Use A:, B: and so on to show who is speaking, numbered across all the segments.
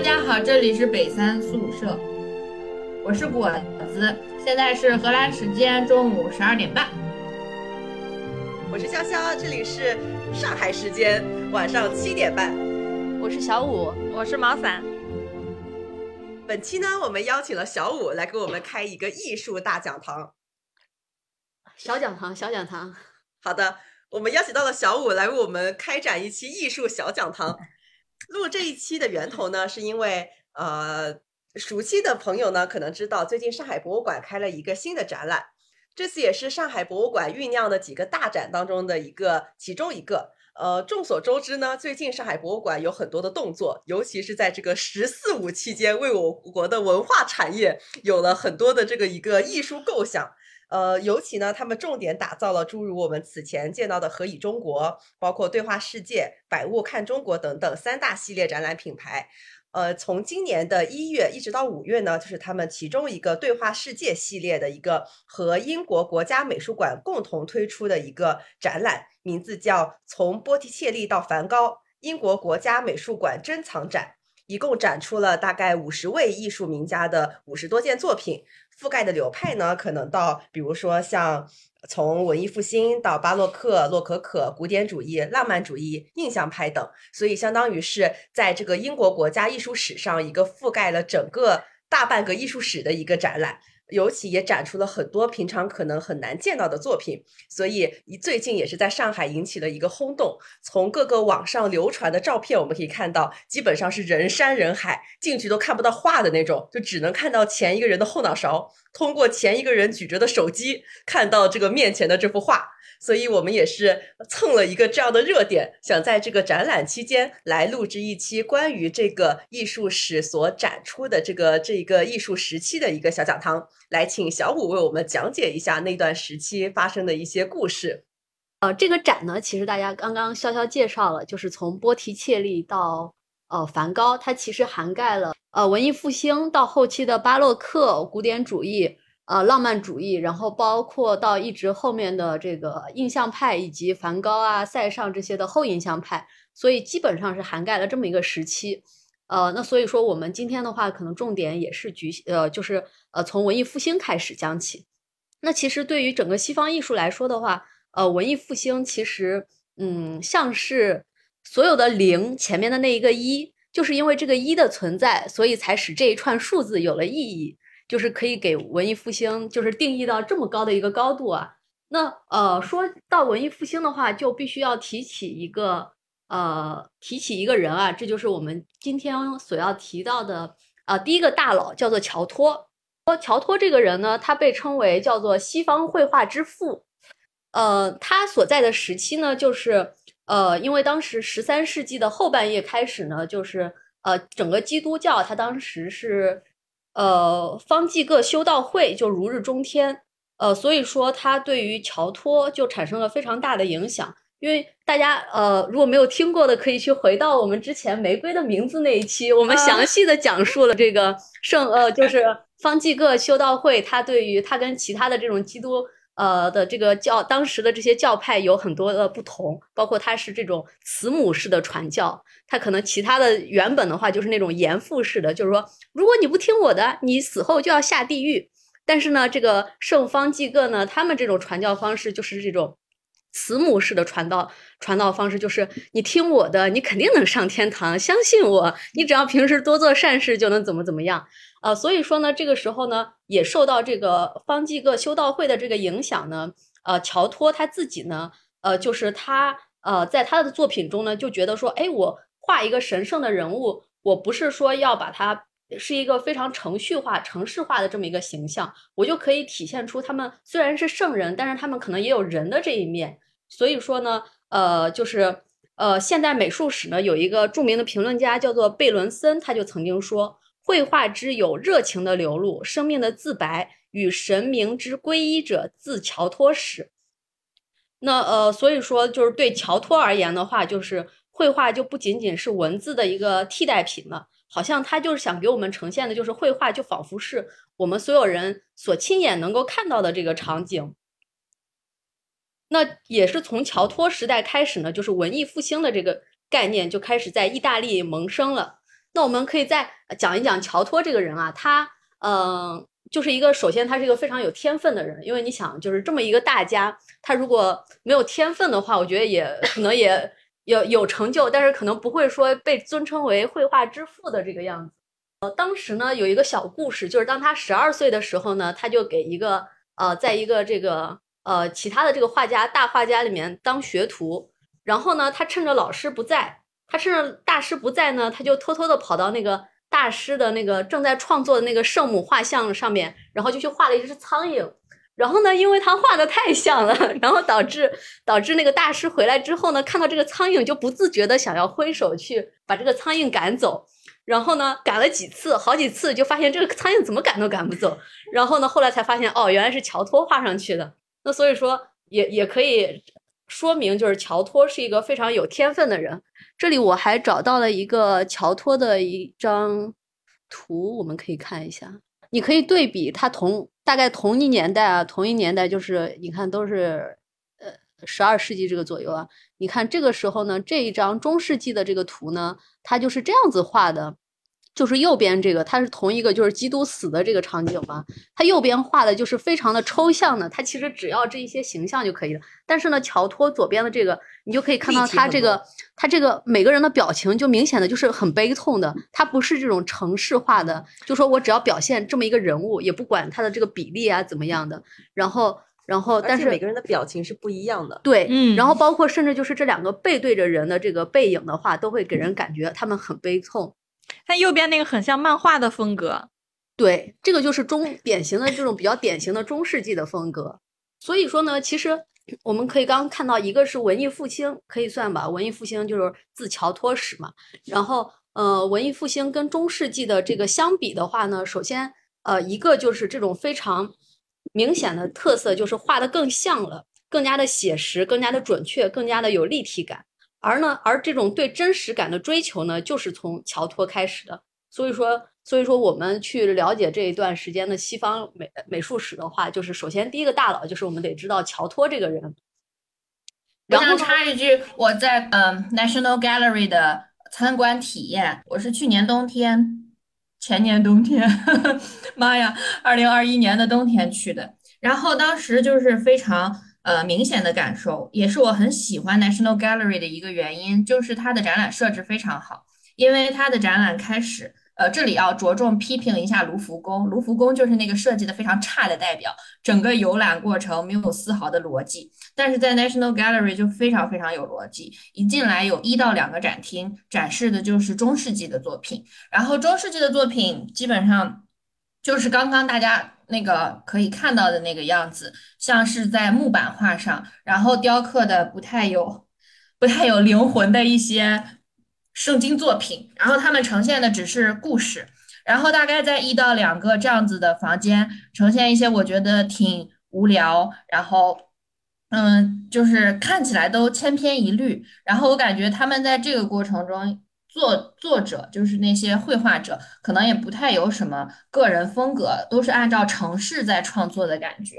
A: 大家好，这里是北三宿舍，我是果子，现在是荷兰时间中午十二点半。
B: 我是潇潇，这里是上海时间晚上七点半。
C: 我是小五，
D: 我是毛伞。
B: 本期呢，我们邀请了小五来给我们开一个艺术大讲堂。
C: 小讲堂，小讲堂。
B: 好的，我们邀请到了小五来为我们开展一期艺术小讲堂。录这一期的源头呢，是因为呃，熟悉的朋友呢可能知道，最近上海博物馆开了一个新的展览，这次也是上海博物馆酝酿的几个大展当中的一个其中一个。呃，众所周知呢，最近上海博物馆有很多的动作，尤其是在这个“十四五”期间，为我国的文化产业有了很多的这个一个艺术构想。呃，尤其呢，他们重点打造了诸如我们此前见到的“何以中国”、包括“对话世界”、“百物看中国”等等三大系列展览品牌。呃，从今年的一月一直到五月呢，就是他们其中一个对话世界系列的一个和英国国家美术馆共同推出的一个展览，名字叫《从波提切利到梵高：英国国家美术馆珍藏展》，一共展出了大概五十位艺术名家的五十多件作品，覆盖的流派呢，可能到比如说像。从文艺复兴到巴洛克、洛可可、古典主义、浪漫主义、印象派等，所以相当于是在这个英国国家艺术史上一个覆盖了整个大半个艺术史的一个展览。尤其也展出了很多平常可能很难见到的作品，所以最近也是在上海引起了一个轰动。从各个网上流传的照片，我们可以看到，基本上是人山人海，进去都看不到画的那种，就只能看到前一个人的后脑勺，通过前一个人举着的手机看到这个面前的这幅画。所以我们也是蹭了一个这样的热点，想在这个展览期间来录制一期关于这个艺术史所展出的这个这个艺术时期的一个小讲堂，来请小五为我们讲解一下那段时期发生的一些故事。
C: 呃，这个展呢，其实大家刚刚潇潇介绍了，就是从波提切利到呃梵高，它其实涵盖了呃文艺复兴到后期的巴洛克、古典主义。呃，浪漫主义，然后包括到一直后面的这个印象派，以及梵高啊、塞尚这些的后印象派，所以基本上是涵盖了这么一个时期。呃，那所以说我们今天的话，可能重点也是局呃，就是呃从文艺复兴开始讲起。那其实对于整个西方艺术来说的话，呃，文艺复兴其实嗯，像是所有的零前面的那一个一，就是因为这个一的存在，所以才使这一串数字有了意义。就是可以给文艺复兴就是定义到这么高的一个高度啊。那呃，说到文艺复兴的话，就必须要提起一个呃，提起一个人啊，这就是我们今天所要提到的啊，第一个大佬叫做乔托。说乔托这个人呢，他被称为叫做西方绘画之父。呃，他所在的时期呢，就是呃，因为当时十三世纪的后半叶开始呢，就是呃，整个基督教他当时是。呃，方济各修道会就如日中天，呃，所以说他对于乔托就产生了非常大的影响。因为大家呃如果没有听过的，可以去回到我们之前《玫瑰的名字》那一期，我们详细的讲述了这个圣呃，就 是方济各修道会，他对于他跟其他的这种基督。呃的这个教，当时的这些教派有很多的不同，包括它是这种慈母式的传教，它可能其他的原本的话就是那种严父式的，就是说如果你不听我的，你死后就要下地狱。但是呢，这个圣方济各呢，他们这种传教方式就是这种。慈母式的传道传道方式就是你听我的，你肯定能上天堂，相信我，你只要平时多做善事就能怎么怎么样，呃，所以说呢，这个时候呢，也受到这个方济各修道会的这个影响呢，呃，乔托他自己呢，呃，就是他呃，在他的作品中呢，就觉得说，哎，我画一个神圣的人物，我不是说要把他。是一个非常程序化、程式化的这么一个形象，我就可以体现出他们虽然是圣人，但是他们可能也有人的这一面。所以说呢，呃，就是呃，现代美术史呢有一个著名的评论家叫做贝伦森，他就曾经说，绘画之有热情的流露、生命的自白与神明之皈依者，自乔托始。那呃，所以说就是对乔托而言的话，就是绘画就不仅仅是文字的一个替代品了。好像他就是想给我们呈现的，就是绘画，就仿佛是我们所有人所亲眼能够看到的这个场景。那也是从乔托时代开始呢，就是文艺复兴的这个概念就开始在意大利萌生了。那我们可以再讲一讲乔托这个人啊，他嗯。就是一个，首先他是一个非常有天分的人，因为你想，就是这么一个大家，他如果没有天分的话，我觉得也可能也有有成就，但是可能不会说被尊称为绘画之父的这个样子。呃，当时呢有一个小故事，就是当他十二岁的时候呢，他就给一个呃，在一个这个呃其他的这个画家大画家里面当学徒，然后呢，他趁着老师不在，他趁着大师不在呢，他就偷偷的跑到那个。大师的那个正在创作的那个圣母画像上面，然后就去画了一只苍蝇。然后呢，因为他画的太像了，然后导致导致那个大师回来之后呢，看到这个苍蝇就不自觉的想要挥手去把这个苍蝇赶走。然后呢，赶了几次，好几次就发现这个苍蝇怎么赶都赶不走。然后呢，后来才发现哦，原来是乔托画上去的。那所以说，也也可以说明，就是乔托是一个非常有天分的人。这里我还找到了一个乔托的一张图，我们可以看一下。你可以对比他同大概同一年代啊，同一年代就是你看都是呃十二世纪这个左右啊。你看这个时候呢，这一张中世纪的这个图呢，它就是这样子画的。就是右边这个，它是同一个，就是基督死的这个场景嘛。它右边画的就是非常的抽象的，它其实只要这一些形象就可以了。但是呢，乔托左边的这个，你就可以看到他这个，他这个每个人的表情就明显的就是很悲痛的。他不是这种程式化的，就说我只要表现这么一个人物，也不管他的这个比例啊怎么样的。然后，然后，但是
B: 每个人的表情是不一样的。
C: 对，嗯。然后包括甚至就是这两个背对着人的这个背影的话，都会给人感觉他们很悲痛。
D: 它右边那个很像漫画的风格，
C: 对，这个就是中典型的这种比较典型的中世纪的风格。所以说呢，其实 我们可以刚刚看到，一个是文艺复兴，可以算吧，文艺复兴就是自乔托始嘛。然后，呃，文艺复兴跟中世纪的这个相比的话呢，首先，呃，一个就是这种非常明显的特色，就是画的更像了，更加的写实，更加的准确，更加的有立体感。而呢，而这种对真实感的追求呢，就是从乔托开始的。所以说，所以说我们去了解这一段时间的西方美美术史的话，就是首先第一个大佬就是我们得知道乔托这个人。
A: 我想插一句，我在嗯 National Gallery 的参观体验，我是去年冬天、前年冬天，妈呀，二零二一年的冬天去的，然后当时就是非常。呃，明显的感受也是我很喜欢 National Gallery 的一个原因，就是它的展览设置非常好。因为它的展览开始，呃，这里要着重批评一下卢浮宫。卢浮宫就是那个设计的非常差的代表，整个游览过程没有丝毫的逻辑。但是在 National Gallery 就非常非常有逻辑，一进来有一到两个展厅，展示的就是中世纪的作品。然后中世纪的作品基本上就是刚刚大家。那个可以看到的那个样子，像是在木板画上，然后雕刻的不太有、不太有灵魂的一些圣经作品，然后他们呈现的只是故事，然后大概在一到两个这样子的房间，呈现一些我觉得挺无聊，然后嗯，就是看起来都千篇一律，然后我感觉他们在这个过程中。作作者就是那些绘画者，可能也不太有什么个人风格，都是按照城市在创作的感觉。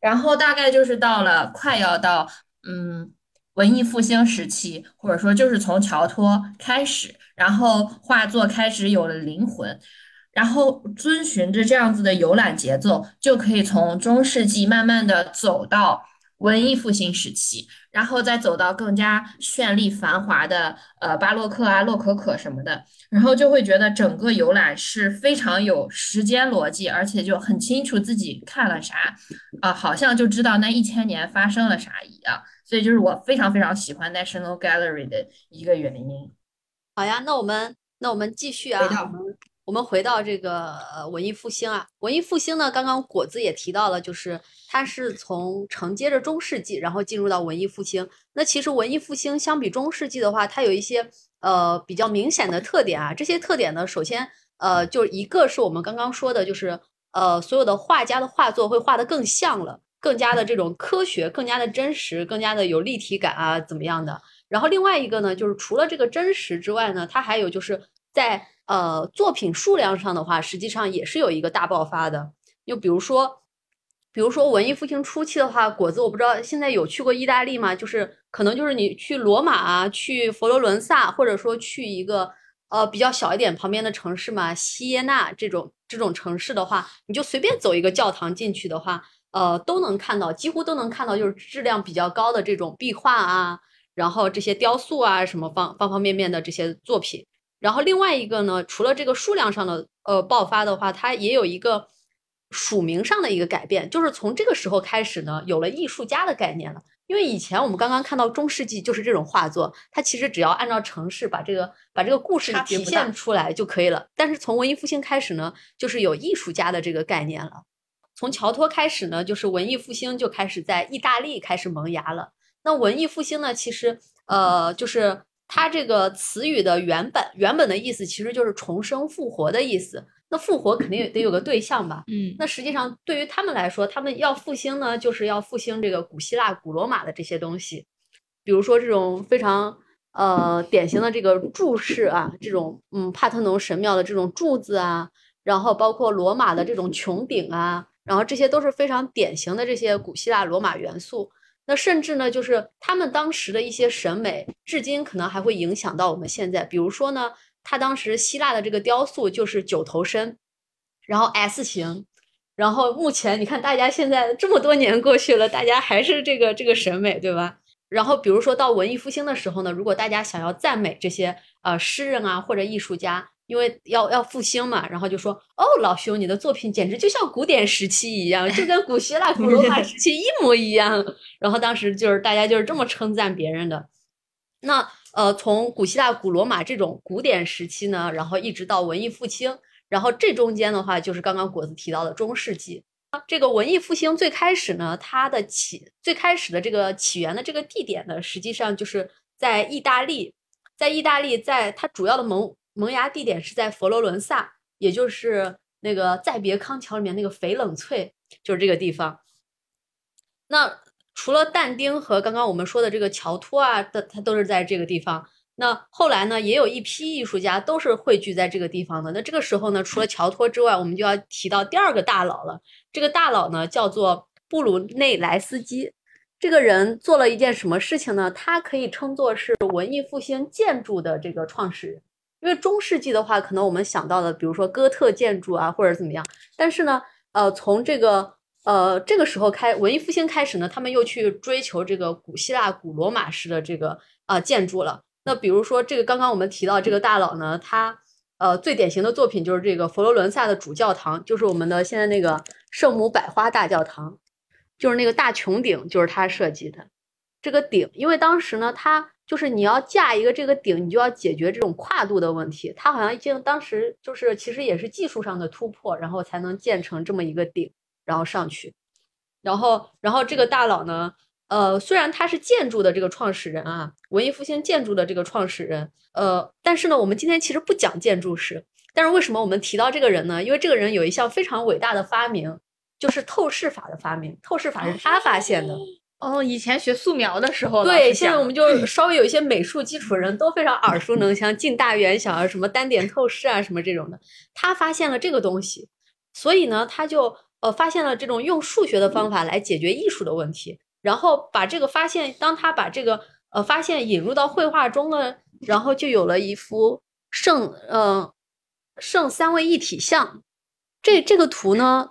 A: 然后大概就是到了快要到嗯文艺复兴时期，或者说就是从乔托开始，然后画作开始有了灵魂，然后遵循着这样子的游览节奏，就可以从中世纪慢慢的走到。文艺复兴时期，然后再走到更加绚丽繁华的呃巴洛克啊、洛可可什么的，然后就会觉得整个游览是非常有时间逻辑，而且就很清楚自己看了啥，啊，好像就知道那一千年发生了啥一样。所以就是我非常非常喜欢 National Gallery 的一个原因。
C: 好呀，那我们那我们继续啊。我们我们回到这个文艺复兴啊，文艺复兴呢，刚刚果子也提到了，就是它是从承接着中世纪，然后进入到文艺复兴。那其实文艺复兴相比中世纪的话，它有一些呃比较明显的特点啊。这些特点呢，首先呃就一个是我们刚刚说的，就是呃所有的画家的画作会画得更像了，更加的这种科学，更加的真实，更加的有立体感啊，怎么样的？然后另外一个呢，就是除了这个真实之外呢，它还有就是在呃，作品数量上的话，实际上也是有一个大爆发的。就比如说，比如说文艺复兴初期的话，果子我不知道现在有去过意大利吗？就是可能就是你去罗马啊，去佛罗伦萨，或者说去一个呃比较小一点旁边的城市嘛，锡耶纳这种这种城市的话，你就随便走一个教堂进去的话，呃，都能看到，几乎都能看到，就是质量比较高的这种壁画啊，然后这些雕塑啊，什么方方方面面的这些作品。然后另外一个呢，除了这个数量上的呃爆发的话，它也有一个署名上的一个改变，就是从这个时候开始呢，有了艺术家的概念了。因为以前我们刚刚看到中世纪就是这种画作，它其实只要按照城市把这个把这个故事体现出来就可以了。但是从文艺复兴开始呢，就是有艺术家的这个概念了。从乔托开始呢，就是文艺复兴就开始在意大利开始萌芽了。那文艺复兴呢，其实呃就是。它这个词语的原本原本的意思其实就是重生复活的意思。那复活肯定得有个对象吧？
D: 嗯，
C: 那实际上对于他们来说，他们要复兴呢，就是要复兴这个古希腊、古罗马的这些东西，比如说这种非常呃典型的这个柱式啊，这种嗯帕特农神庙的这种柱子啊，然后包括罗马的这种穹顶啊，然后这些都是非常典型的这些古希腊、罗马元素。那甚至呢，就是他们当时的一些审美，至今可能还会影响到我们现在。比如说呢，他当时希腊的这个雕塑就是九头身，然后 S 型，然后目前你看，大家现在这么多年过去了，大家还是这个这个审美，对吧？然后比如说到文艺复兴的时候呢，如果大家想要赞美这些呃诗人啊或者艺术家。因为要要复兴嘛，然后就说哦，老兄，你的作品简直就像古典时期一样，就跟古希腊、古罗马时期一模一样。然后当时就是大家就是这么称赞别人的。那呃，从古希腊、古罗马这种古典时期呢，然后一直到文艺复兴，然后这中间的话就是刚刚果子提到的中世纪。这个文艺复兴最开始呢，它的起最开始的这个起源的这个地点呢，实际上就是在意大利，在意大利，在它主要的萌。萌芽地点是在佛罗伦萨，也就是那个再别康桥里面那个翡冷翠，就是这个地方。那除了但丁和刚刚我们说的这个乔托啊，的它都是在这个地方。那后来呢，也有一批艺术家都是汇聚在这个地方的。那这个时候呢，除了乔托之外，我们就要提到第二个大佬了。这个大佬呢，叫做布鲁内莱斯基。这个人做了一件什么事情呢？他可以称作是文艺复兴建筑的这个创始人。因为中世纪的话，可能我们想到的，比如说哥特建筑啊，或者怎么样。但是呢，呃，从这个呃这个时候开，文艺复兴开始呢，他们又去追求这个古希腊、古罗马式的这个啊建筑了。那比如说这个刚刚我们提到这个大佬呢，他呃最典型的作品就是这个佛罗伦萨的主教堂，就是我们的现在那个圣母百花大教堂，就是那个大穹顶，就是他设计的。这个顶，因为当时呢，他。就是你要架一个这个顶，你就要解决这种跨度的问题。它好像已经当时就是其实也是技术上的突破，然后才能建成这么一个顶，然后上去。然后，然后这个大佬呢，呃，虽然他是建筑的这个创始人啊，文艺复兴建筑的这个创始人，呃，但是呢，我们今天其实不讲建筑史。但是为什么我们提到这个人呢？因为这个人有一项非常伟大的发明，就是透视法的发明。透视法是他发现的。
D: 哦，以前学素描的时候，
C: 对，现在我们就稍微有一些美术基础的人都非常耳熟能详，近大远小啊，什么单点透视啊，什么这种的。他发现了这个东西，所以呢，他就呃发现了这种用数学的方法来解决艺术的问题，然后把这个发现，当他把这个呃发现引入到绘画中呢，然后就有了一幅圣呃圣三位一体像。这这个图呢，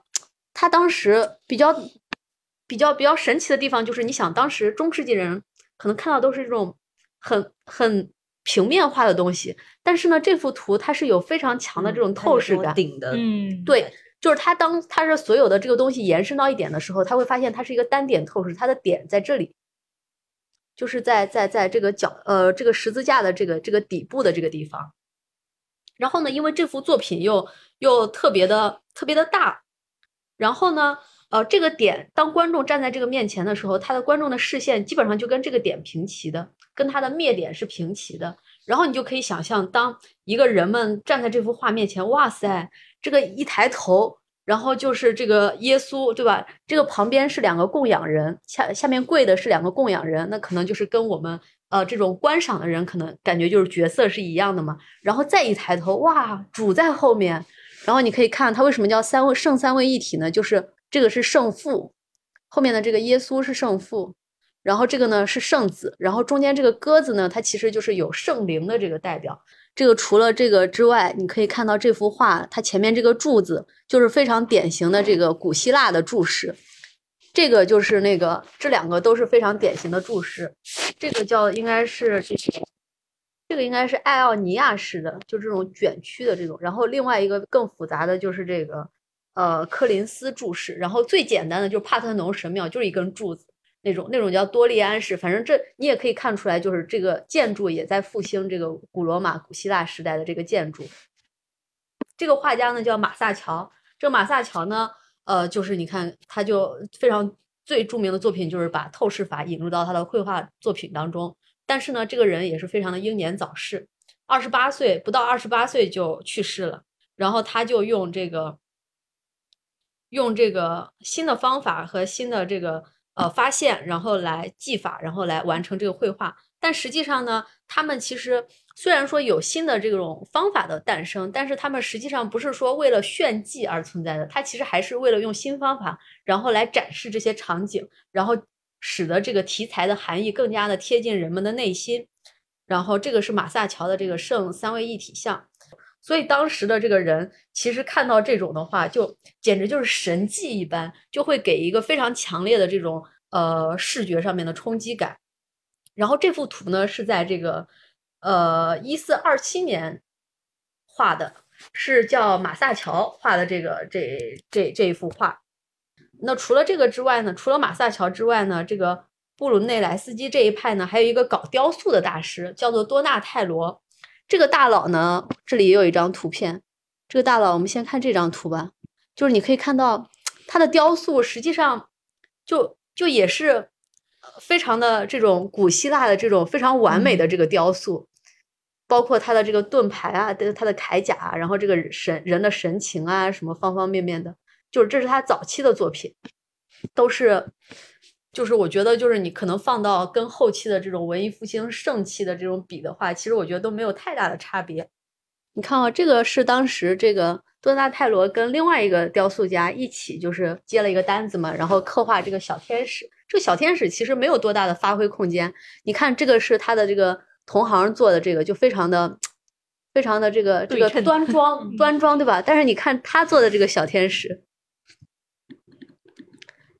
C: 他当时比较。比较比较神奇的地方就是，你想当时中世纪人可能看到都是这种很很平面化的东西，但是呢，这幅图它是有非常强的这种透视感。
B: 顶的，
D: 嗯，
C: 对，就是它当它是所有的这个东西延伸到一点的时候，他会发现它是一个单点透视，它的点在这里，就是在在在这个角呃这个十字架的这个这个底部的这个地方。然后呢，因为这幅作品又又特别的特别的大，然后呢。呃，这个点，当观众站在这个面前的时候，他的观众的视线基本上就跟这个点平齐的，跟他的灭点是平齐的。然后你就可以想象，当一个人们站在这幅画面前，哇塞，这个一抬头，然后就是这个耶稣，对吧？这个旁边是两个供养人，下下面跪的是两个供养人，那可能就是跟我们呃这种观赏的人可能感觉就是角色是一样的嘛。然后再一抬头，哇，主在后面，然后你可以看他为什么叫三位圣三位一体呢？就是。这个是圣父，后面的这个耶稣是圣父，然后这个呢是圣子，然后中间这个鸽子呢，它其实就是有圣灵的这个代表。这个除了这个之外，你可以看到这幅画，它前面这个柱子就是非常典型的这个古希腊的柱式。这个就是那个，这两个都是非常典型的柱式。这个叫应该是这个，这个应该是爱奥尼亚式的，就这种卷曲的这种。然后另外一个更复杂的就是这个，呃，柯林斯柱式。然后最简单的就是帕特农神庙，就是一根柱子。那种那种叫多利安式，反正这你也可以看出来，就是这个建筑也在复兴这个古罗马、古希腊时代的这个建筑。这个画家呢叫马萨乔，这个马萨乔呢，呃，就是你看他就非常最著名的作品就是把透视法引入到他的绘画作品当中。但是呢，这个人也是非常的英年早逝，二十八岁不到二十八岁就去世了。然后他就用这个用这个新的方法和新的这个。呃，发现，然后来技法，然后来完成这个绘画。但实际上呢，他们其实虽然说有新的这种方法的诞生，但是他们实际上不是说为了炫技而存在的，它其实还是为了用新方法，然后来展示这些场景，然后使得这个题材的含义更加的贴近人们的内心。然后这个是马萨乔的这个圣三位一体像。所以当时的这个人其实看到这种的话，就简直就是神迹一般，就会给一个非常强烈的这种呃视觉上面的冲击感。然后这幅图呢是在这个呃一四二七年画的，是叫马萨乔画的这个这这这一幅画。那除了这个之外呢，除了马萨乔之外呢，这个布鲁内莱斯基这一派呢，还有一个搞雕塑的大师，叫做多纳泰罗。这个大佬呢，这里也有一张图片。这个大佬，我们先看这张图吧。就是你可以看到他的雕塑，实际上就就也是非常的这种古希腊的这种非常完美的这个雕塑，包括他的这个盾牌啊，他的铠甲，然后这个神人的神情啊，什么方方面面的，就是这是他早期的作品，都是。就是我觉得，就是你可能放到跟后期的这种文艺复兴盛期的这种比的话，其实我觉得都没有太大的差别。你看啊，这个是当时这个多纳泰罗跟另外一个雕塑家一起，就是接了一个单子嘛，然后刻画这个小天使。这个小天使其实没有多大的发挥空间。你看这个是他的这个同行做的，这个就非常的、非常的这个这个端庄端庄，对吧？但是你看他做的这个小天使，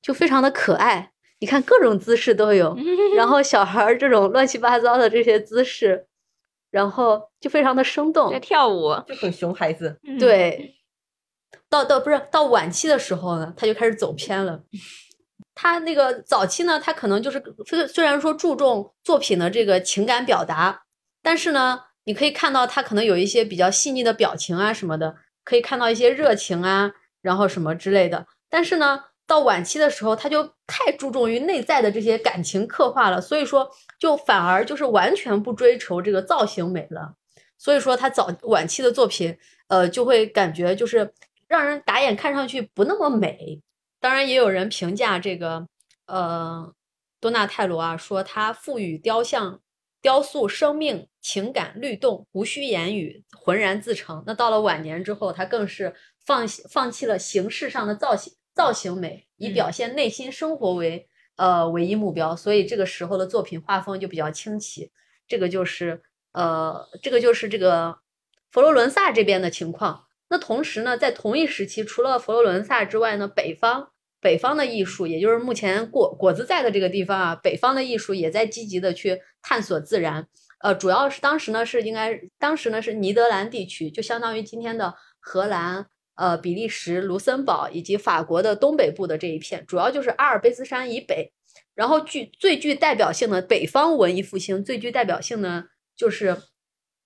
C: 就非常的可爱。你看各种姿势都有，然后小孩儿这种乱七八糟的这些姿势，然后就非常的生动，
D: 在跳舞
B: 就很熊孩子。
C: 对，到到不是到晚期的时候呢，他就开始走偏了。他那个早期呢，他可能就是虽虽然说注重作品的这个情感表达，但是呢，你可以看到他可能有一些比较细腻的表情啊什么的，可以看到一些热情啊，然后什么之类的。但是呢。到晚期的时候，他就太注重于内在的这些感情刻画了，所以说就反而就是完全不追求这个造型美了。所以说他早晚期的作品，呃，就会感觉就是让人打眼看上去不那么美。当然，也有人评价这个呃多纳泰罗啊，说他赋予雕像、雕塑生命、情感、律动，无需言语，浑然自成。那到了晚年之后，他更是放放弃了形式上的造型。造型美以表现内心生活为呃唯一目标，所以这个时候的作品画风就比较清奇。这个就是呃，这个就是这个佛罗伦萨这边的情况。那同时呢，在同一时期，除了佛罗伦萨之外呢，北方北方的艺术，也就是目前果果子在的这个地方啊，北方的艺术也在积极的去探索自然。呃，主要是当时呢是应该当时呢是尼德兰地区，就相当于今天的荷兰。呃，比利时、卢森堡以及法国的东北部的这一片，主要就是阿尔卑斯山以北。然后具最具代表性的北方文艺复兴，最具代表性呢，就是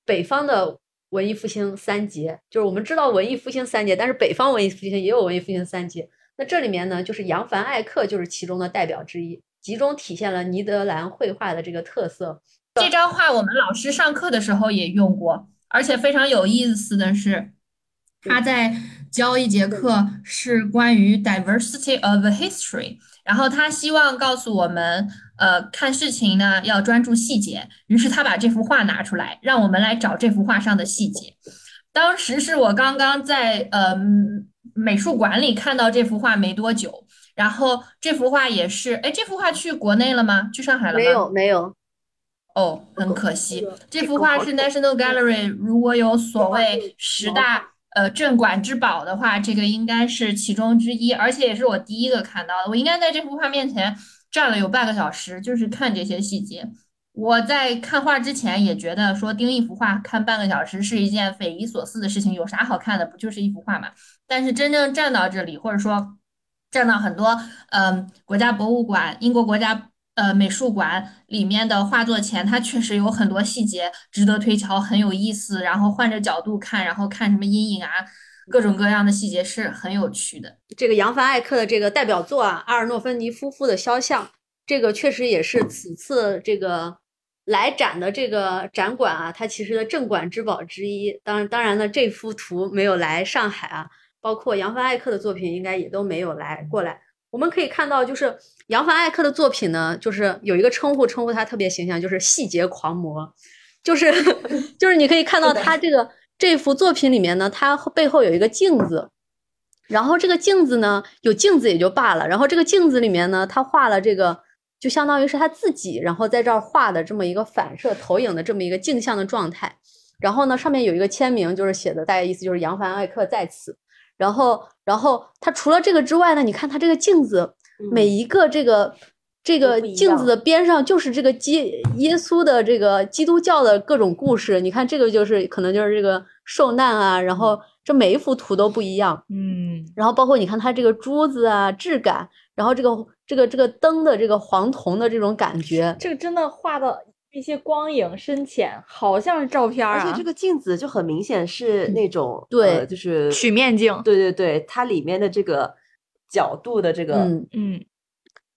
C: 北方的文艺复兴三杰。就是我们知道文艺复兴三杰，但是北方文艺复兴也有文艺复兴三杰。那这里面呢，就是扬凡艾克就是其中的代表之一，集中体现了尼德兰绘画的这个特色。
A: 这张画我们老师上课的时候也用过，而且非常有意思的是，他在。教一节课是关于 diversity of history，然后他希望告诉我们，呃，看事情呢要专注细节。于是他把这幅画拿出来，让我们来找这幅画上的细节。当时是我刚刚在呃美术馆里看到这幅画没多久，然后这幅画也是，哎，这幅画去国内了吗？去上海了吗？
C: 没有，没有。
A: 哦，很可惜
C: 这
A: 幅画是 National Gallery 如果有所谓十大呃镇馆之宝的话，这个应该是其中之一，而且也是我第一个看到的。我应该在这幅画面前站了有半个小时，就是看这些细节。我在看画之前也觉得说盯一幅画看半个小时是一件匪夷所思的事情，有啥好看的？不就是一幅画嘛？但是真正站到这里，或者说站到很多嗯、国家博物馆、英国国家呃美术馆里面的画作前，它确实有很多细节值得推敲，很有意思。然后换着角度看，然后看什么阴影啊，各种各样的细节是很有趣的。
C: 这个扬凡艾克的这个代表作啊，阿尔诺芬尼夫妇的肖像，这个确实也是此次这个来展的这个展馆啊，它其实的镇馆之宝之一。当然，当然呢，这幅图没有来上海啊，包括扬凡艾克的作品应该也都没有来过来。我们可以看到，就是扬凡艾克的作品呢，就是有一个称呼，称呼他特别形象，就是细节狂魔，就是 就是你可以看到他这个这幅作品里面呢，他背后有一个镜子。然后这个镜子呢，有镜子也就罢了，然后这个镜子里面呢，他画了这个，就相当于是他自己，然后在这儿画的这么一个反射投影的这么一个镜像的状态。然后呢，上面有一个签名，就是写的大概意思就是杨凡艾克在此。然后，然后他除了这个之外呢，你看他这个镜子，每一个这个这个镜子的边上就是这个基耶稣的这个基督教的各种故事。你看这个就是可能就是这个受难啊，然后这每一幅图都不一样。
D: 嗯，
C: 然后包括你看它这个珠子啊质感，然后这个这个这个灯的这个黄铜的这种感觉，
D: 这个真的画的一些光影深浅，好像是照片儿啊
B: 而且这，个镜子就很明显是那种
C: 对
B: 呃就是
D: 曲面镜。
B: 对对对，它里面的这个角度的这个，
C: 嗯，
D: 嗯，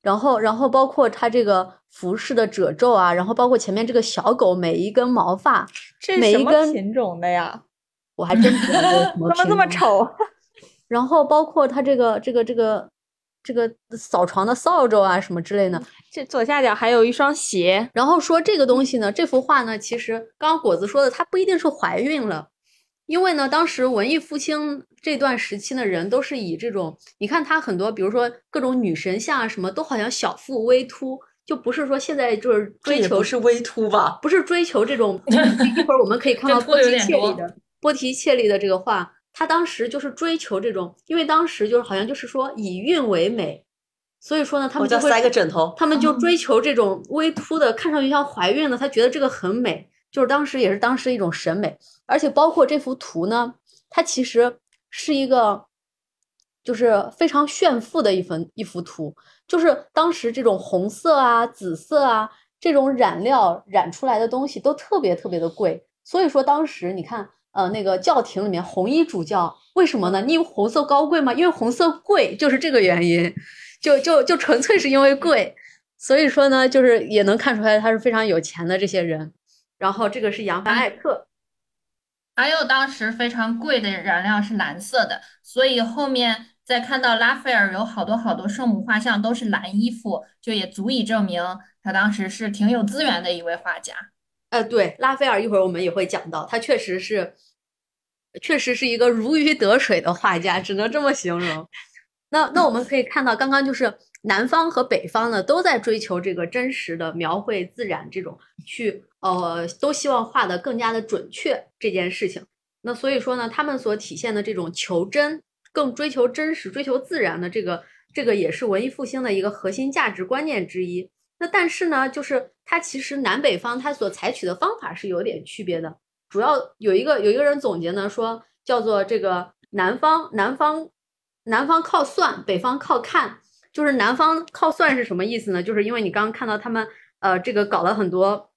C: 然后然后包括它这个服饰的褶皱啊，然后包括前面这个小狗每一根毛发，
D: 这是什么
C: 每一根
D: 品种的呀？
C: 我还真不知道
D: 怎么这么丑？
C: 然后包括它这个这个这个这个扫床的扫帚啊什么之类的，
D: 这左下角还有一双鞋，
C: 然后说这个东西呢，这幅画呢，其实刚刚果子说的，它不一定是怀孕了，因为呢，当时文艺复兴这段时期的人都是以这种，你看他很多，比如说各种女神像啊，什么都好像小腹微凸，就不是说现在就是追求
B: 不是微凸吧？
C: 不是追求这种，一会儿我们可以看到波提切利的波提切利的这个画，他当时就是追求这种，因为当时就是好像就是说以孕为美，所以说呢，他们就会
B: 塞个枕头，
C: 他们就追求这种微凸的，看上去像怀孕了，他觉得这个很美，就是当时也是当时一种审美，而且包括这幅图呢，它其实是一个就是非常炫富的一幅一幅图，就是当时这种红色啊、紫色啊这种染料染出来的东西都特别特别的贵，所以说当时你看，呃，那个教廷里面红衣主教为什么呢？因为红色高贵吗？因为红色贵，就是这个原因。就就就纯粹是因为贵，所以说呢，就是也能看出来他是非常有钱的这些人。然后这个是扬帆艾克，
A: 还有当时非常贵的染料是蓝色的，所以后面再看到拉斐尔有好多好多圣母画像都是蓝衣服，就也足以证明他当时是挺有资源的一位画家。
C: 呃，对，拉斐尔一会儿我们也会讲到，他确实是，确实是一个如鱼得水的画家，只能这么形容。那那我们可以看到，刚刚就是南方和北方呢都在追求这个真实的描绘自然这种去呃都希望画的更加的准确这件事情。那所以说呢，他们所体现的这种求真，更追求真实、追求自然的这个这个也是文艺复兴的一个核心价值观念之一。那但是呢，就是它其实南北方它所采取的方法是有点区别的。主要有一个有一个人总结呢，说叫做这个南方南方南方靠算，北方靠看。就是南方靠算是什么意思呢？就是因为你刚刚看到他们呃这个搞了很多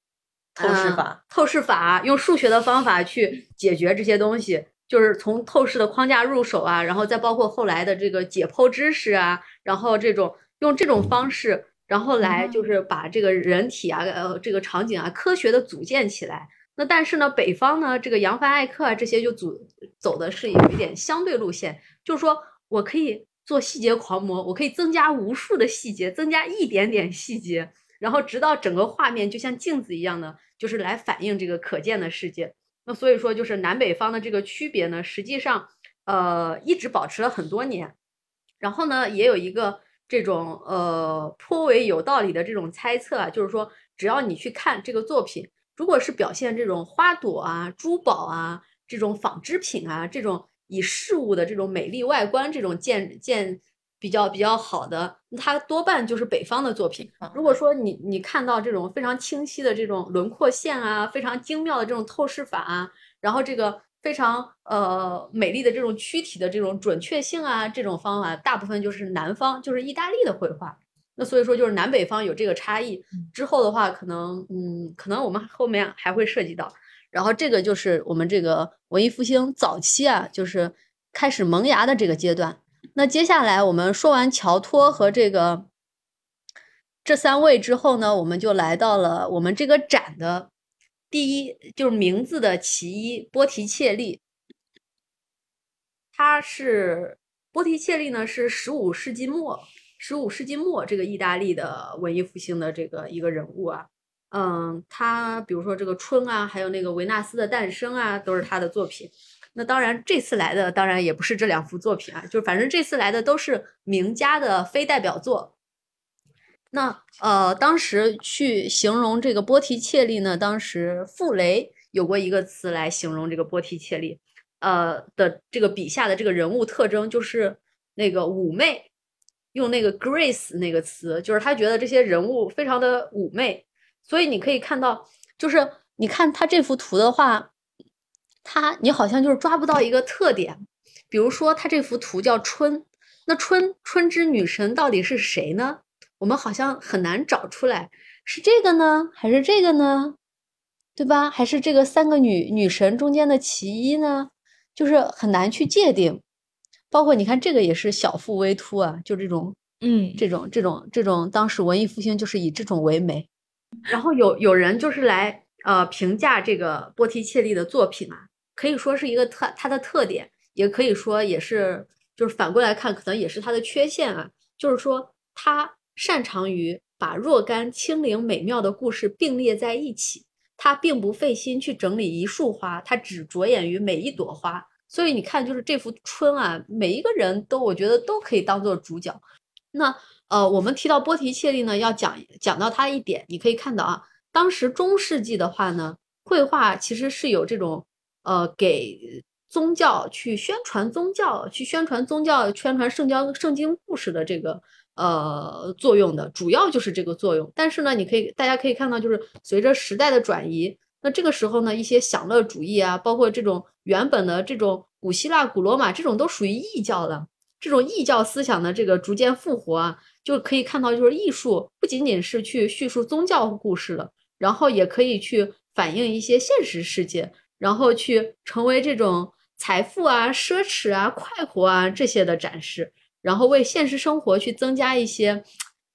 B: 透视
C: 呃
B: 法
C: 透视法用数学的方法去解决这些东西，就是从透视的框架入手啊，然后再包括后来的这个解剖知识啊，然后这种用这种方式，然后来就是把这个人体啊呃这个场景啊科学的组建起来。那但是呢，北方呢这个扬帆艾克啊这些就组走的是有一点相对路线，就是说我可以做细节狂魔，我可以增加无数的细节，增加一点点细节，然后直到整个画面就像镜子一样的，就是来反映这个可见的世界。那所以说，就是南北方的这个区别呢，实际上呃一直保持了很多年。然后呢，也有一个这种呃颇为有道理的这种猜测啊，就是说，只要你去看这个作品，如果是表现这种花朵啊、珠宝啊、这种纺织品啊、这种以事物的这种美丽外观这种见见比较比较好的，它多半就是北方的作品。如果说你你看到这种非常清晰的这种轮廓线啊，非常精妙的这种透视法啊，然后这个。非常呃美丽的这种躯体的这种准确性啊，这种方法大部分就是南方，就是意大利的绘画。那所以说就是南北方有这个差异。之后的话，可能嗯，可能我们后面还会涉及到。然后这个就是我们这个文艺复兴早期啊，就是开始萌芽的这个阶段。那接下来我们说完乔托和这个这三位之后呢，我们就来到了我们这个展的。第一就是名字的其一，波提切利。他是波提切利呢，是十五世纪末，十五世纪末这个意大利的文艺复兴的这个一个人物啊。嗯，他比如说这个春啊，还有那个维纳斯的诞生啊，都是他的作品。那当然这次来的当然也不是这两幅作品啊，就是反正这次来的都是名家的非代表作。那呃，当时去形容这个波提切利呢，当时傅雷有过一个词来形容这个波提切利，呃的这个笔下的这个人物特征就是那个妩媚，用那个 grace 那个词，就是他觉得这些人物非常的妩媚，所以你可以看到，就是你看他这幅图的话，他你好像就是抓不到一个特点，比如说他这幅图叫春，那春春之女神到底是谁呢？我们好像很难找出来，是这个呢，还是这个呢？对吧？还是这个三个女女神中间的其一呢？就是很难去界定。包括你看，这个也是小腹微凸啊，就这种，
D: 嗯，
C: 这种这种这种，当时文艺复兴就是以这种为美。然后有有人就是来呃评价这个波提切利的作品啊，可以说是一个特它的特点，也可以说也是就是反过来看，可能也是它的缺陷啊，就是说它。擅长于把若干轻灵美妙的故事并列在一起，他并不费心去整理一束花，他只着眼于每一朵花。所以你看，就是这幅春啊，每一个人都我觉得都可以当做主角。那呃，我们提到波提切利呢，要讲讲到他一点，你可以看到啊，当时中世纪的话呢，绘画其实是有这种呃给宗教去宣传宗教、去宣传宗教、宣传圣教圣经故事的这个。呃，作用的主要就是这个作用。但是呢，你可以大家可以看到，就是随着时代的转移，那这个时候呢，一些享乐主义啊，包括这种原本的这种古希腊、古罗马这种都属于异教的这种异教思想的这个逐渐复活啊，就可以看到，就是艺术不仅仅是去叙述宗教故事了，然后也可以去反映一些现实世界，然后去成为这种财富啊、奢侈啊、快活啊这些的展示。然后为现实生活去增加一些，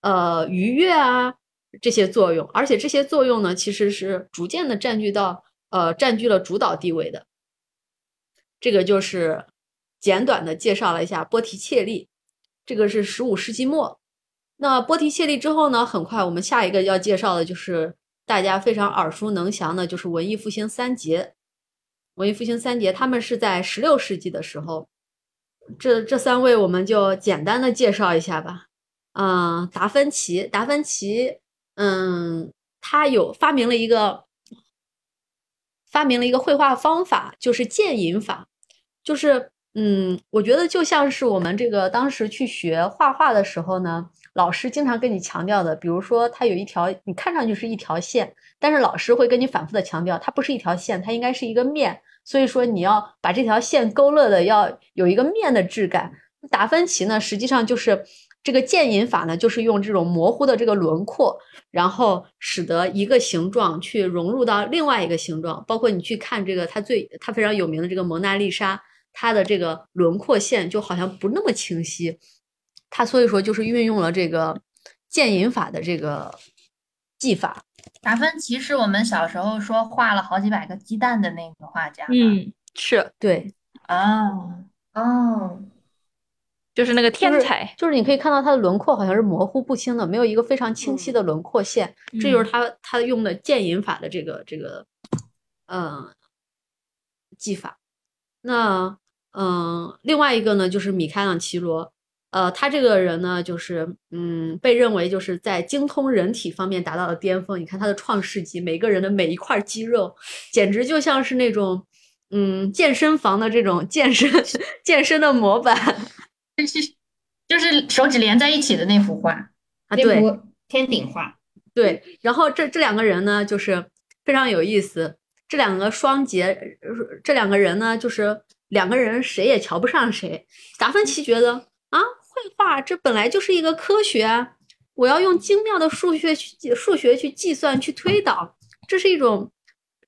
C: 呃愉悦啊这些作用，而且这些作用呢，其实是逐渐的占据到呃占据了主导地位的。这个就是简短的介绍了一下波提切利，这个是十五世纪末。那波提切利之后呢，很快我们下一个要介绍的就是大家非常耳熟能详的，就是文艺复兴三杰。文艺复兴三杰，他们是在十六世纪的时候。这这三位我们就简单的介绍一下吧。嗯，达芬奇，达芬奇，嗯，他有发明了一个发明了一个绘画方法，就是渐隐法。就是，嗯，我觉得就像是我们这个当时去学画画的时候呢，老师经常跟你强调的，比如说他有一条，你看上去是一条线，但是老师会跟你反复的强调，它不是一条线，它应该是一个面。所以说你要把这条线勾勒的要有一个面的质感。达芬奇呢，实际上就是这个渐隐法呢，就是用这种模糊的这个轮廓，然后使得一个形状去融入到另外一个形状。包括你去看这个他最他非常有名的这个蒙娜丽莎，它的这个轮廓线就好像不那么清晰。他所以说就是运用了这个渐隐法的这个技法。
A: 达芬奇是我们小时候说画了好几百个鸡蛋的那个画家，
D: 嗯，是。
C: 对，
A: 哦哦，
D: 就是那个天才，
C: 就是你可以看到他的轮廓好像是模糊不清的，没有一个非常清晰的轮廓线，这就是他他用的渐隐法的这个这个，嗯，技法。那嗯，另外一个呢，就是米开朗基罗，呃，他这个人呢，就是嗯，被认为就是在精通人体方面达到了巅峰。你看他的创世纪，每个人的每一块肌肉，简直就像是那种嗯健身房的这种健身 健身的模板
A: 就是手指连在一起的那幅画，
C: 啊。对
A: 天顶画。
C: 对，然后这这两个人呢，就是非常有意思。这两个双杰，呃这两个人呢，就是两个人谁也瞧不上谁。达芬奇觉得啊，绘画这本来就是一个科学啊，我要用精妙的数学去数学去计算去推导，这是一种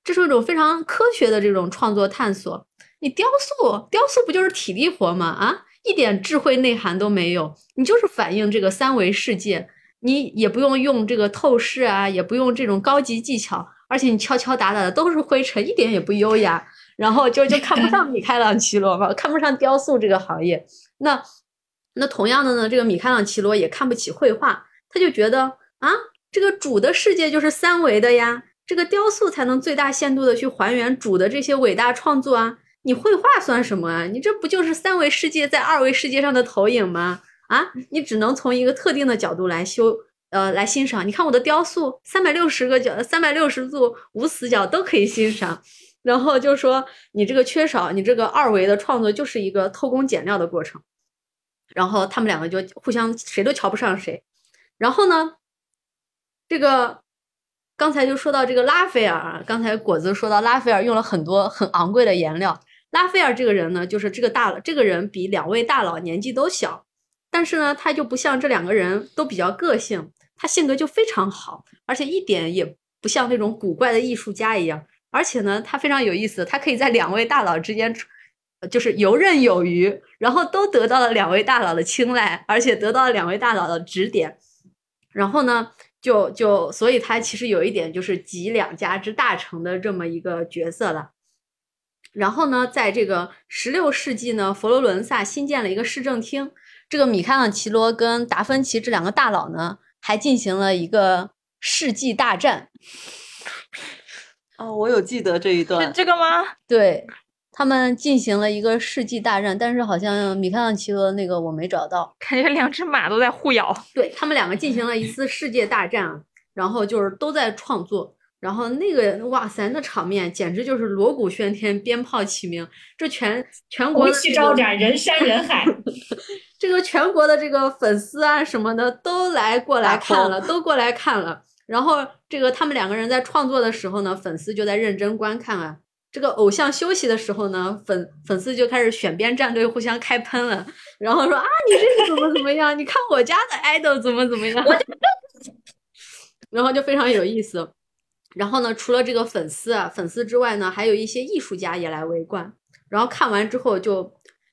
C: 这是一种非常科学的这种创作探索。你雕塑，雕塑不就是体力活吗？啊，一点智慧内涵都没有，你就是反映这个三维世界。你也不用用这个透视啊，也不用这种高级技巧，而且你敲敲打打的都是灰尘，一点也不优雅，然后就就看不上米开朗基罗嘛，看不上雕塑这个行业。那那同样的呢，这个米开朗基罗也看不起绘画，他就觉得啊，这个主的世界就是三维的呀，这个雕塑才能最大限度的去还原主的这些伟大创作啊。你绘画算什么啊？你这不就是三维世界在二维世界上的投影吗？啊，你只能从一个特定的角度来修，呃，来欣赏。你看我的雕塑，三百六十个角，三百六十度无死角都可以欣赏。然后就说你这个缺少，你这个二维的创作就是一个偷工减料的过程。然后他们两个就互相谁都瞧不上谁。然后呢，这个刚才就说到这个拉斐尔，刚才果子说到拉斐尔用了很多很昂贵的颜料。拉斐尔这个人呢，就是这个大这个人比两位大佬年纪都小。但是呢，他就不像这两个人都比较个性，他性格就非常好，而且一点也不像那种古怪的艺术家一样。而且呢，他非常有意思，他可以在两位大佬之间，就是游刃有余，然后都得到了两位大佬的青睐，而且得到了两位大佬的指点。然后呢，就就所以他其实有一点就是集两家之大成的这么一个角色了。然后呢，在这个十六世纪呢，佛罗伦萨新建了一个市政厅。这个米开朗琪罗跟达芬奇这两个大佬呢，还进行了一个世纪大战。
B: 哦，我有记得这一段是。
D: 这个吗？
C: 对他们进行了一个世纪大战，但是好像米开朗基罗那个我没找到。
D: 感觉两只马都在互咬。
C: 对他们两个进行了一次世界大战啊，然后就是都在创作，然后那个哇塞，那场面简直就是锣鼓喧天，鞭炮齐鸣，这全全国
A: 旗招展，人山人海。
C: 这个全国的这个粉丝啊什么的都来过来看了，都过来看了。然后这个他们两个人在创作的时候呢，粉丝就在认真观看啊。这个偶像休息的时候呢，粉粉丝就开始选边站队，互相开喷了，然后说啊，你这个怎么怎么样？你看我家的 idol 怎么怎么样？然后就非常有意思。然后呢，除了这个粉丝啊，粉丝之外呢，还有一些艺术家也来围观。然后看完之后就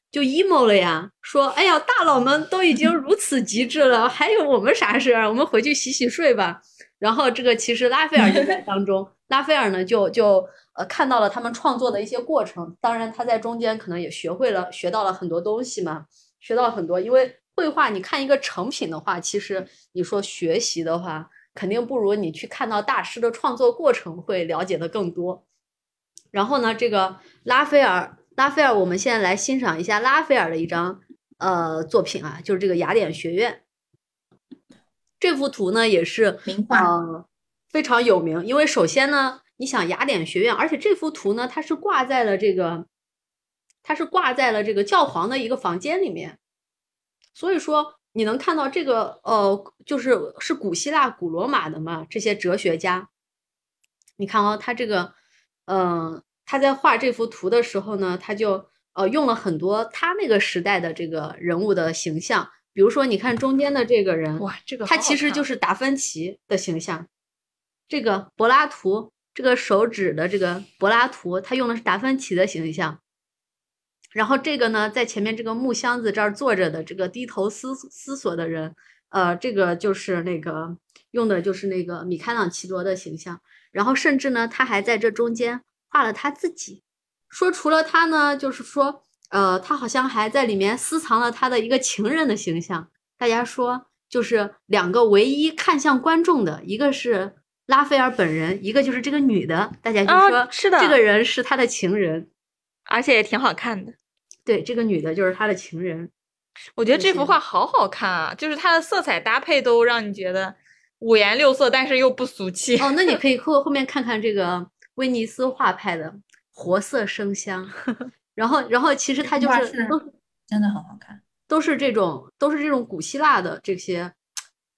C: 就 emo 了呀，说：“哎呀，大佬们都已经如此极致了，还有我们啥事儿？我们回去洗洗睡吧。”然后这个其实拉斐尔就在当中，拉斐尔呢就就呃看到了他们创作的一些过程，当然他在中间可能也学会了学到了很多东西嘛，学到了很多。因为绘画你看一个成品的话，其实你说学习的话，肯定不如你去看到大师的创作过程会了解的更多。然后呢，这个拉斐尔，拉斐尔，我们现在来欣赏一下拉斐尔的一张呃作品啊，就是这个雅典学院。这幅图呢也是
A: 名画
C: 呃非常有名，因为首先呢，你想雅典学院，而且这幅图呢，它是挂在了这个，它是挂在了这个教皇的一个房间里面，所以说你能看到这个呃，就是是古希腊、古罗马的嘛，这些哲学家，你看啊、他这个，嗯、他在画这幅图的时候呢，他就呃用了很多他那个时代的这个人物的形象，比如说你看中间的这个人，
D: 哇，这个
C: 他其实就是达芬奇的形象。这个柏拉图，这个手指的这个柏拉图，他用的是达芬奇的形象。然后这个呢，在前面这个木箱子这儿坐着的这个低头思思索的人，呃，这个就是那个用的就是那个米开朗基罗的形象。然后甚至呢，他还在这中间画了他自己，说除了他呢，就是说，呃，他好像还在里面私藏了他的一个情人的形象。大家说，就是两个唯一看向观众的，一个是拉斐尔本人，一个就是这个女的。大家就
D: 啊
C: 说，
D: 是的
C: 这个人是他的情人。
D: 而且也挺好看的。
C: 对，这个女的就是他的情人。
D: 我觉得这幅画好好看啊，就是它的色彩搭配都让你觉得五颜六色，但是又不俗气。
C: 哦，那你 可以后后面看看这个威尼斯画派的活色生香，然后然后其实它就
A: 是真的很好看。
C: 都是这种都是这种古希腊的这些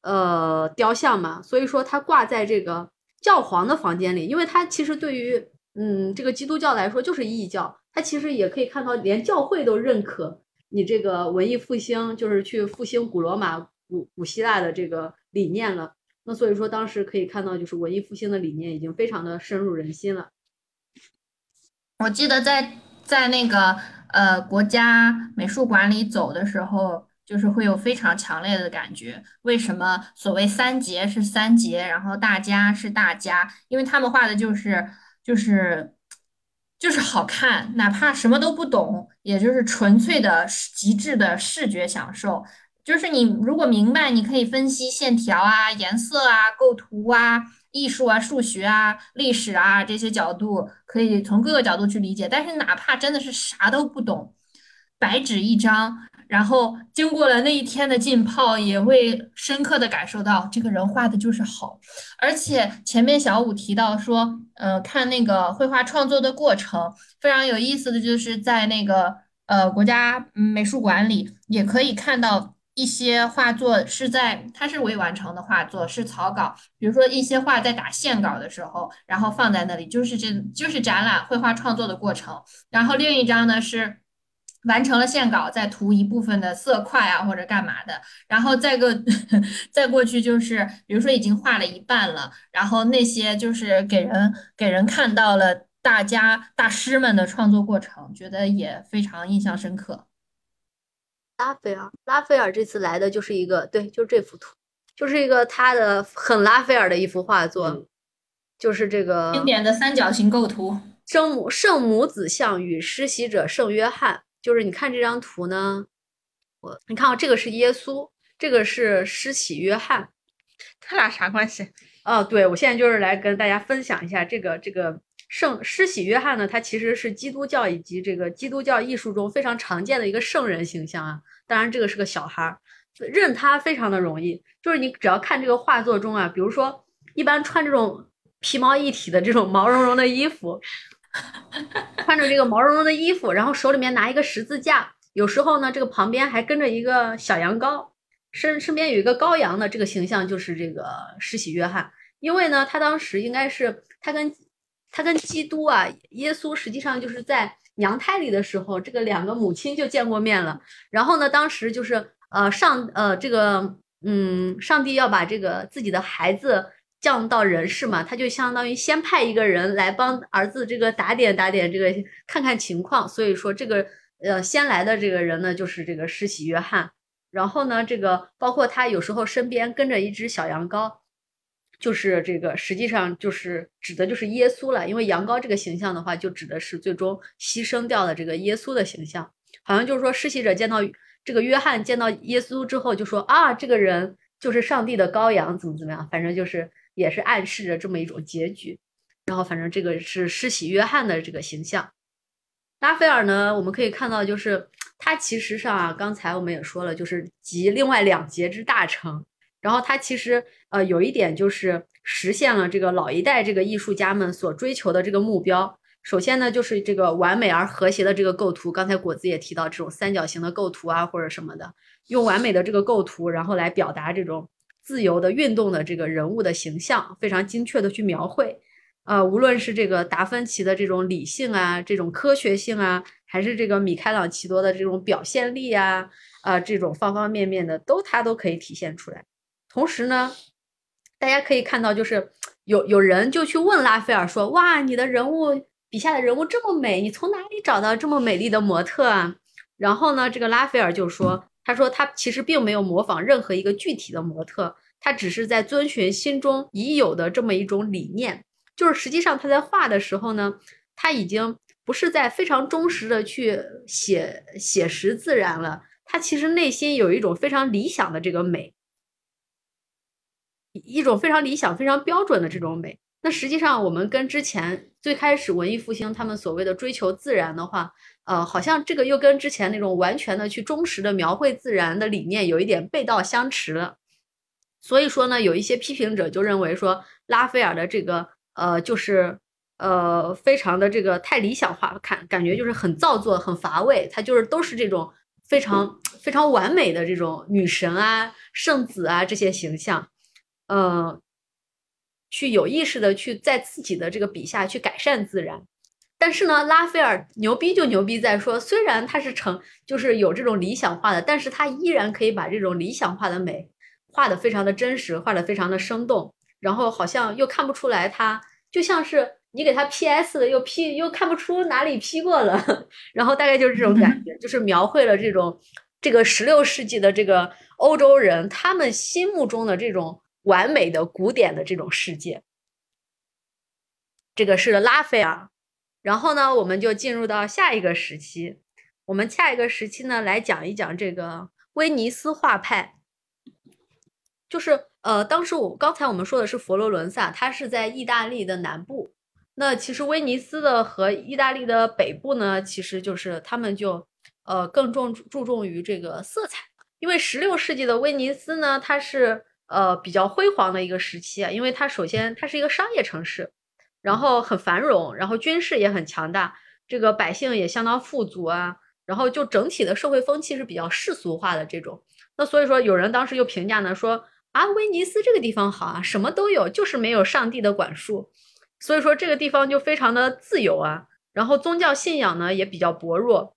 C: 呃雕像嘛，所以说它挂在这个教皇的房间里，因为它其实对于嗯这个基督教来说就是异教，它其实也可以看到连教会都认可你这个文艺复兴，就是去复兴古罗马、古古希腊的这个理念了。那所以说当时可以看到，就是文艺复兴的理念已经非常的深入人心了。
A: 我记得在在那个呃国家美术馆里走的时候，就是会有非常强烈的感觉。为什么所谓三杰是三杰，然后大家是大家？因为他们画的就是就是就是好看，哪怕什么都不懂，也就是纯粹的极致的视觉享受。就是你如果明白，你可以分析线条啊、颜色啊、构图啊、艺术啊、数学啊、历史啊这些角度，可以从各个角度去理解。但是哪怕真的是啥都不懂，白纸一张，然后经过了那一天的浸泡，也会深刻的感受到这个人画的就是好。而且前面小五提到说，呃，看那个绘画创作的过程，非常有意思的就是在那个呃国家美术馆里，也可以看到一些画作是在它是未完成的画作，是草稿，比如说一些画在打线稿的时候，然后放在那里，就是这就是展览绘画创作的过程。然后另一张呢是。完成了线稿，再涂一部分的色块啊，或者干嘛的，然后再个 再过去就是，比如说已经画了一半了，然后那些就是给人给人看到了大家大师们的创作过程，觉得也非常印象深刻。
C: 拉斐尔，拉斐尔这次来的就是一个，对，就是这幅图，就是一个他的很拉斐尔的一幅画作，
B: 嗯
C: 就是这个
A: 经典的三角形构图，
C: 圣母圣母子像与施洗者圣约翰。就是你看这张图呢，我你看啊，这个是耶稣，这个是施洗约翰。
D: 他俩啥关系？
C: 哦，对，我现在就是来跟大家分享一下这个这个圣施洗约翰呢，他其实是基督教以及这个基督教艺术中非常常见的一个圣人形象啊。当然，这个是个小孩儿，认他非常的容易，就是你只要看这个画作中啊，比如说一般穿这种皮毛一体的这种毛茸茸的衣服，穿着这个毛茸茸的衣服，然后手里面拿一个十字架，有时候呢，这个旁边还跟着一个小羊羔。身身边有一个羔羊的这个形象，就是这个施洗约翰。因为呢，他当时应该是他跟他跟基督啊，耶稣实际上就是在娘胎里的时候，这个两个母亲就见过面了。然后呢，当时就是呃上呃这个嗯，上帝要把这个自己的孩子降到人世嘛，他就相当于先派一个人来帮儿子这个打点打点这个看看情况。所以说这个呃先来的这个人呢，就是这个施洗约翰。然后呢，这个包括他有时候身边跟着一只小羊羔，就是这个实际上就是指的就是耶稣了，因为羊羔这个形象的话，就指的是最终牺牲掉的这个耶稣的形象。好像就是说，施洗者见到这个约翰见到耶稣之后，就说啊，这个人就是上帝的羔羊，怎么怎么样，反正就是也是暗示着这么一种结局。然后反正这个是施洗约翰的这个形象。拉斐尔呢，我们可以看到，就是他其实上啊，刚才我们也说了，就是集另外两节之大成。然后他其实呃有一点就是实现了这个老一代这个艺术家们所追求的这个目标。首先呢，就是这个完美而和谐的这个构图。刚才果子也提到这种三角形的构图啊，或者什么的，用完美的这个构图，然后来表达这种自由的运动的这个人物的形象，非常精确的去描绘。呃，无论是这个达芬奇的这种理性啊，这种科学性啊，还是这个米开朗基罗的这种表现力啊，啊、这种方方面面的都他都可以体现出来。同时呢，大家可以看到，就是有有人就去问拉斐尔说：“哇，你的人物笔下的人物这么美，你从哪里找到这么美丽的模特啊？”然后呢，这个拉斐尔就说：“他说他其实并没有模仿任何一个具体的模特，他只是在遵循心中已有的这么一种理念。”就是实际上他在画的时候呢，他已经不是在非常忠实的去写写实自然了，他其实内心有一种非常理想的这个美，一种非常理想、非常标准的这种美。那实际上，我们跟之前最开始文艺复兴他们所谓的追求自然的话，呃，好像这个又跟之前那种完全的去忠实的描绘自然的理念有一点背道相驰了。所以说呢，有一些批评者就认为说，拉斐尔的这个呃，就是呃，非常的这个太理想化，看感觉就是很造作、很乏味，他就是都是这种非常非常完美的这种女神啊、圣子啊这些形象，呃。去有意识的去在自己的这个笔下去改善自然，但是呢，拉斐尔牛逼就牛逼在说，虽然他是成就是有这种理想化的，但是他依然可以把这种理想化的美画的非常的真实，画的非常的生动，然后好像又看不出来他就像是你给他 P S 的又 P 又看不出哪里 P 过了，然后大概就是这种感觉，就是描绘了这种这个十六世纪的这个欧洲人他们心目中的这种。完美的古典的这种世界，这个是拉斐尔。然后呢，我们就进入到下一个时期。我们下一个时期呢，来讲一讲这个威尼斯画派。就是呃，当时我刚才我们说的是佛罗伦萨，它是在意大利的南部。那其实威尼斯的和意大利的北部呢，其实就是他们就呃更重注重于这个色彩，因为十六世纪的威尼斯呢，它是。呃，比较辉煌的一个时期啊，因为它首先它是一个商业城市，然后很繁荣，然后军事也很强大，这个百姓也相当富足啊，然后就整体的社会风气是比较世俗化的这种。那所以说，有人当时就评价呢，说啊，威尼斯这个地方好啊，什么都有，就是没有上帝的管束，所以说这个地方就非常的自由啊，然后宗教信仰呢也比较薄弱。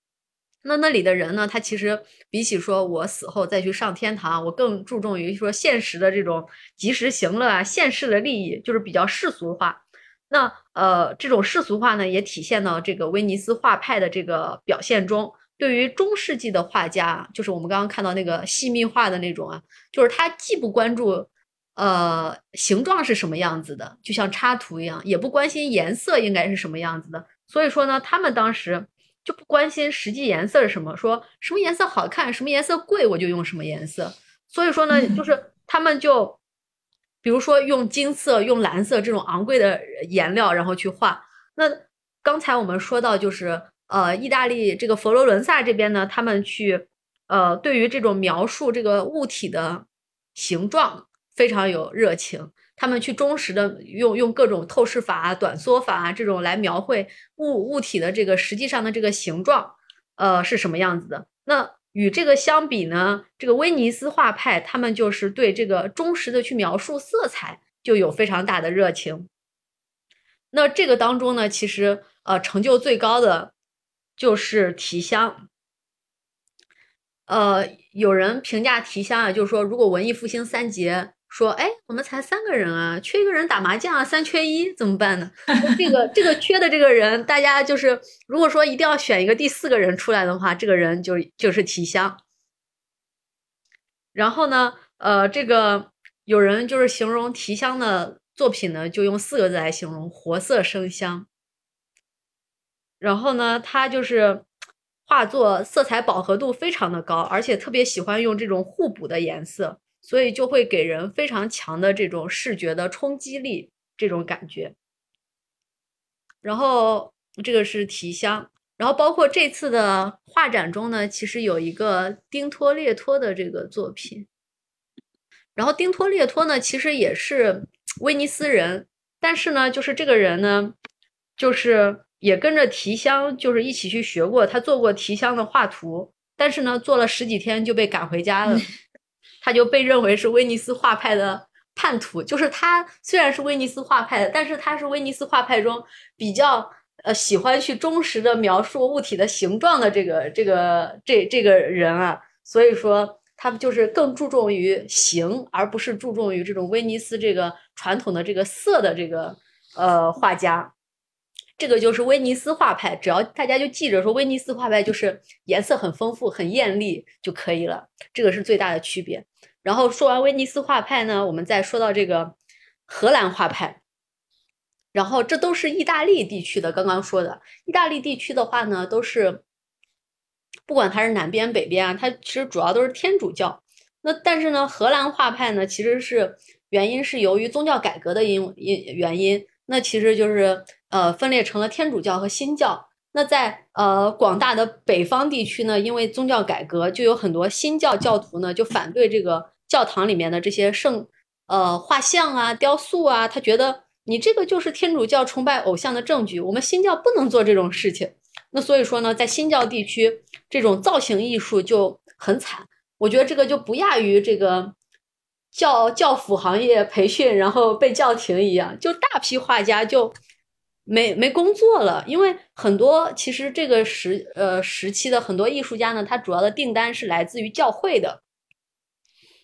C: 那那里的人呢？他其实比起说我死后再去上天堂，我更注重于说现实的这种及时行乐啊，现世的利益，就是比较世俗化。那呃，这种世俗化呢，也体现到这个威尼斯画派的这个表现中。对于中世纪的画家，就是我们刚刚看到那个细密画的那种啊，就是他既不关注呃形状是什么样子的，就像插图一样，也不关心颜色应该是什么样子的。所以说呢，他们当时。就不关心实际颜色是什么，说什么颜色好看，什么颜色贵，我就用什么颜色。所以说呢，就是他们就，比如说用金色、用蓝色这种昂贵的颜料，然后去画。那刚才我们说到，就是呃，意大利这个佛罗伦萨这边呢，他们去呃，对于这种描述这个物体的形状非常有热情。他们去忠实的用用各种透视法啊、短缩法啊这种来描绘物物体的这个实际上的这个形状，呃是什么样子的？那与这个相比呢，这个威尼斯画派他们就是对这个忠实的去描述色彩就有非常大的热情。那这个当中呢，其实呃成就最高的就是提香。呃，有人评价提香啊，就是说如果文艺复兴三杰。说，哎，我们才三个人啊，缺一个人打麻将啊，三缺一怎么办呢？这个这个缺的这个人，大家就是如果说一定要选一个第四个人出来的话，这个人就就是提香。然后呢，呃，这个有人就是形容提香的作品呢，就用四个字来形容：活色生香。然后呢，他就是画作色彩饱和度非常的高，而且特别喜欢用这种互补的颜色。所以就会给人非常强的这种视觉的冲击力，这种感觉。然后这个是提香，然后包括这次的画展中呢，其实有一个丁托列托的这个作品。然后丁托列托呢，其实也是威尼斯人，但是呢，就是这个人呢，就是也跟着提香，就是一起去学过，他做过提香的画图，但是呢，做了十几天就被赶回家了。他就被认为是威尼斯画派的叛徒，就是他虽然是威尼斯画派的，但是他是威尼斯画派中比较呃喜欢去忠实的描述物体的形状的这个这个这这个人啊，所以说他们就是更注重于形，而不是注重于这种威尼斯这个传统的这个色的这个呃画家。这个就是威尼斯画派，只要大家就记着说，威尼斯画派就是颜色很丰富、很艳丽就可以了，这个是最大的区别。然后说完威尼斯画派呢，我们再说到这个荷兰画派。然后这都是意大利地区的，刚刚说的意大利地区的话呢，都是不管它是南边北边啊，它其实主要都是天主教。那但是呢，荷兰画派呢，其实是原因是由于宗教改革的因因原因。那其实就是呃分裂成了天主教和新教。那在呃广大的北方地区呢，因为宗教改革，就有很多新教教徒呢就反对这个教堂里面的这些圣呃画像啊、雕塑啊，他觉得你这个就是天主教崇拜偶像的证据，我们新教不能做这种事情。那所以说呢，在新教地区，这种造型艺术就很惨。我觉得这个就不亚于这个教教辅行业培训然后被叫停一样，就大批画家就。没没工作了，因为很多其实这个时呃时期的很多艺术家呢，他主要的订单是来自于教会的。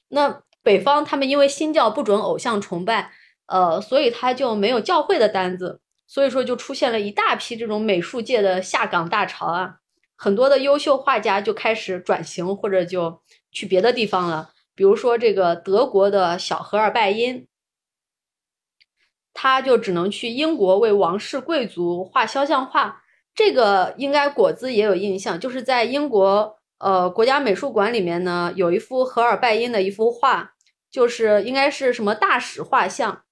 C: 那北方他们因为新教不准偶像崇拜，呃，所以他就没有教会的单子，所以说就出现了一大批这种美术界的下岗大潮啊，很多的优秀画家就开始转型或者就去别的地方了，比如说这个德国的小荷尔拜因。他就只能去英国为王室贵族画肖像画，这个应该果子也有印象，就是在英国呃国家美术馆里面呢，有一幅荷尔拜因的一幅画，就是应该是什么大使画像，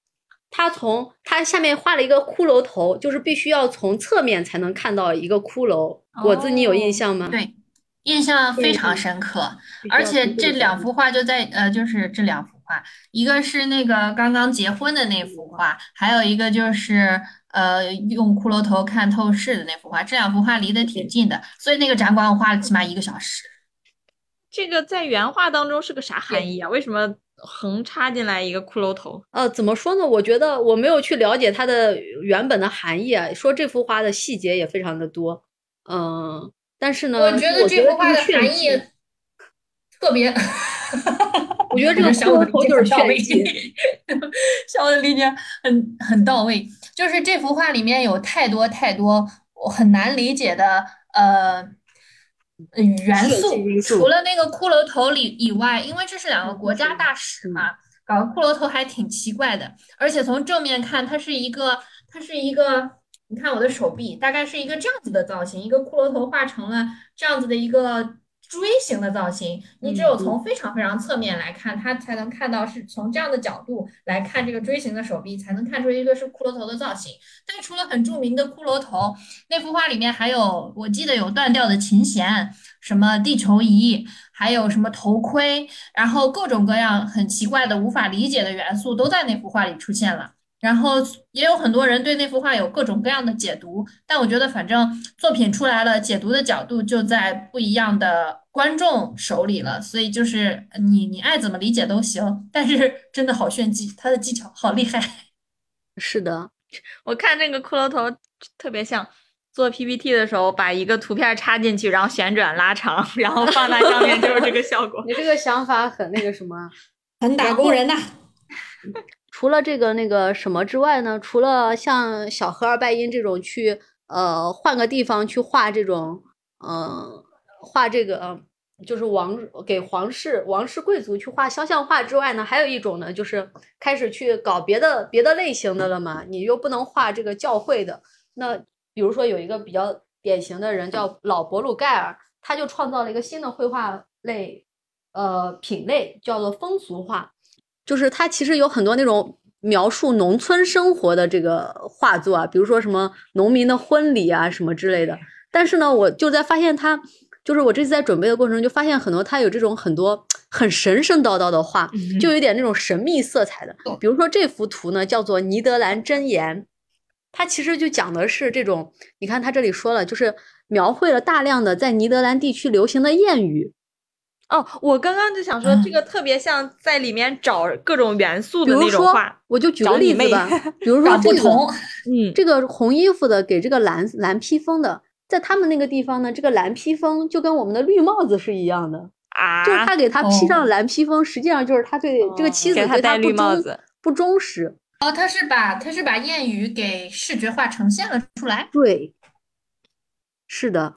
C: 他从他下面画了一个骷髅头，就是必须要从侧面才能看到一个骷髅。果子，你有印象吗？
A: 对，印象非常深刻，而且这两幅画就在呃，就是这两幅。画，一个是那个刚刚结婚的那幅画，还有一个就是呃用骷髅头看透视的那幅画，这两幅画离得挺近的，所以那个展馆我花了起码一个小时。
D: 这个在原画当中是个啥含义啊？为什么横插进来一个骷髅头？
C: 呃，怎么说呢？我觉得我没有去了解它的原本的含义啊。说这幅画的细节也非常的多，嗯，但是呢，
A: 我觉得这幅画的含义特别。
C: 我觉得这个骷髅头就是炫技，
A: 小的理解很很到位。就是这幅画里面有太多太多我很难理解的呃元素，除了那个骷髅头里以外，因为这是两个国家大使嘛，搞个骷髅头还挺奇怪的。而且从正面看，它是一个它是一个，你看我的手臂，大概是一个这样子的造型，一个骷髅头画成了这样子的一个。锥形的造型，你只有从非常非常侧面来看，它才能看到是从这样的角度来看这个锥形的手臂，才能看出一个是骷髅头的造型。但除了很著名的骷髅头，那幅画里面还有，我记得有断掉的琴弦，什么地球仪，还有什么头盔，然后各种各样很奇怪的、无法理解的元素都在那幅画里出现了。然后也有很多人对那幅画有各种各样的解读，但我觉得反正作品出来了，解读的角度就在不一样的观众手里了，所以就是你你爱怎么理解都行，但是 真的好炫技，他的技巧好厉害。
C: 是的，
D: 我看那个骷髅头特别像做 PPT 的时候把一个图片插进去，然后旋转拉长，然后放在上面就是这个效果。
C: 你这个想法很那个什么，
A: 很打工人呐。
C: 除了这个那个什么之外呢？除了像小荷尔拜因这种去呃换个地方去画这种呃画这个就是王给皇室王室贵族去画肖像画之外呢，还有一种呢，就是开始去搞别的别的类型的了嘛。你又不能画这个教会的，那比如说有一个比较典型的人叫老伯鲁盖尔，他就创造了一个新的绘画类呃品类，叫做风俗画。就是他其实有很多那种描述农村生活的这个画作啊，比如说什么农民的婚礼啊什么之类的。但是呢，我就在发现他，就是我这次在准备的过程中就发现很多他有这种很多很神神叨叨的画，就有点那种神秘色彩的。比如说这幅图呢，叫做《尼德兰箴言》，它其实就讲的是这种，你看他这里说了，就是描绘了大量的在尼德兰地区流行的谚语。
D: 哦，我刚刚就想说，这个特别像在里面找各种元素的那种画。
C: 我就举个例子吧，比如说这个，
A: 嗯，
C: 这个红衣服的给这个蓝蓝披风的，在他们那个地方呢，这个蓝披风就跟我们的绿帽子是一样的
D: 啊，
C: 就是他给他披上蓝披风，实际上就是他对这个妻子对
D: 他
C: 不忠不忠实。
A: 哦，他是把他是把谚语给视觉化呈现了出来。
C: 对，是的。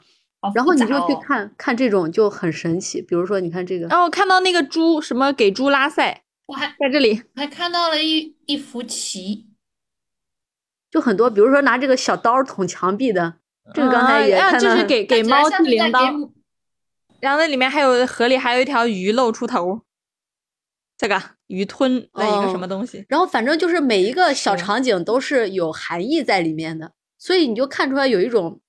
C: 然后你就去看看这种就很神奇，比如说你看这个，
D: 然后看到那个猪什么给猪拉赛，
A: 我还
D: 在这里
A: 还看到了一一幅棋，
C: 就很多，比如说拿这个小刀捅墙壁的，这个刚才也看
D: 到，就是给 给猫系铃铛，然后那里面还有河里还有一条鱼露出头，这个鱼吞了一个什
C: 哦
D: 么东西？
C: 然后反正就是每一个小场景都是有含义在里面的，所以你就看出来有一种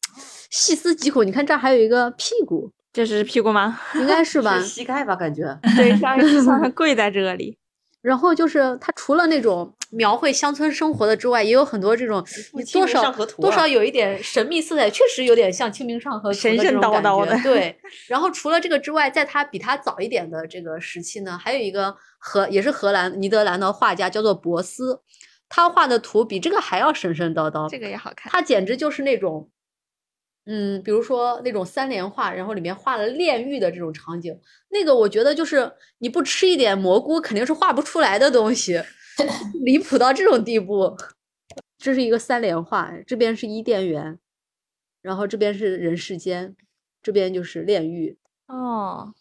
C: 细思极恐。你看这儿还有一个屁股，
D: 这是屁股吗？
C: 应该是吧？
B: 是膝盖吧？感觉
D: 对，上 上跪在这里。
C: 然后就是它除了那种描绘乡村生活的之外，也有很多这种多少多少有一点神秘色彩，确实有点像《清明上河图》
D: 神神
C: 的这种感
D: 叨叨的
C: 觉对，然后除了这个之外，在他比他早一点的这个时期呢，还有一个荷也是荷兰尼德兰的画家叫做博斯，他画的图比这个还要神神叨叨。
D: 这个也好看。
C: 他简直就是那种，嗯，比如说那种三联画，然后里面画了炼狱的这种场景，那个我觉得就是你不吃一点蘑菇肯定是画不出来的东西，离谱到这种地步。这是一个三联画，这边是伊甸园，然后这边是人世间，这边就是炼狱，
D: 哦，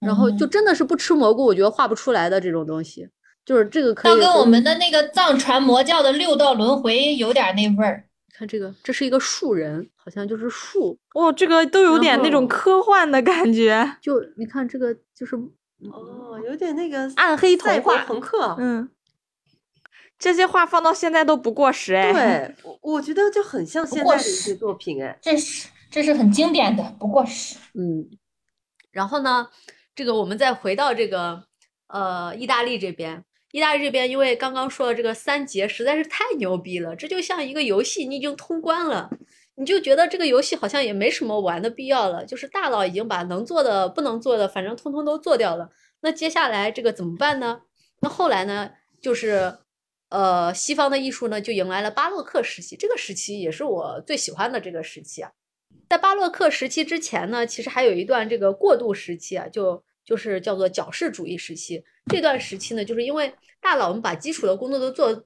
C: 然后就
A: 嗯
C: 真的是不吃蘑菇，我觉得画不出来的这种东西，就是这个可以
A: 要跟我们的那个藏传魔教的六道轮回有点那味儿。
C: 看这个，这是一个树人，好像就是树，
D: 哦，这个都有点那种科幻的感觉。
C: 就你看这个就是
B: 哦，有点那个
D: 暗黑童话
B: 朋克。
D: 嗯，这些画放到现在都不过时哎。
B: 对，我我觉得就很像现
A: 过
B: 在的一些作品哎。
A: 这是这是很经典的，不过时。
C: 嗯，然后呢，这个我们再回到这个呃意大利这边，意大利这边因为刚刚说的这个三节实在是太牛逼了，这就像一个游戏，你已经通关了，你就觉得这个游戏好像也没什么玩的必要了，就是大佬已经把能做的、不能做的，反正通通都做掉了。那接下来这个怎么办呢？那后来呢，就是呃，西方的艺术呢就迎来了巴洛克时期，这个时期也是我最喜欢的这个时期啊。在巴洛克时期之前呢，其实还有一段这个过渡时期啊，就就是叫做矫饰主义时期。这段时期呢，就是因为大佬们把基础的工作都做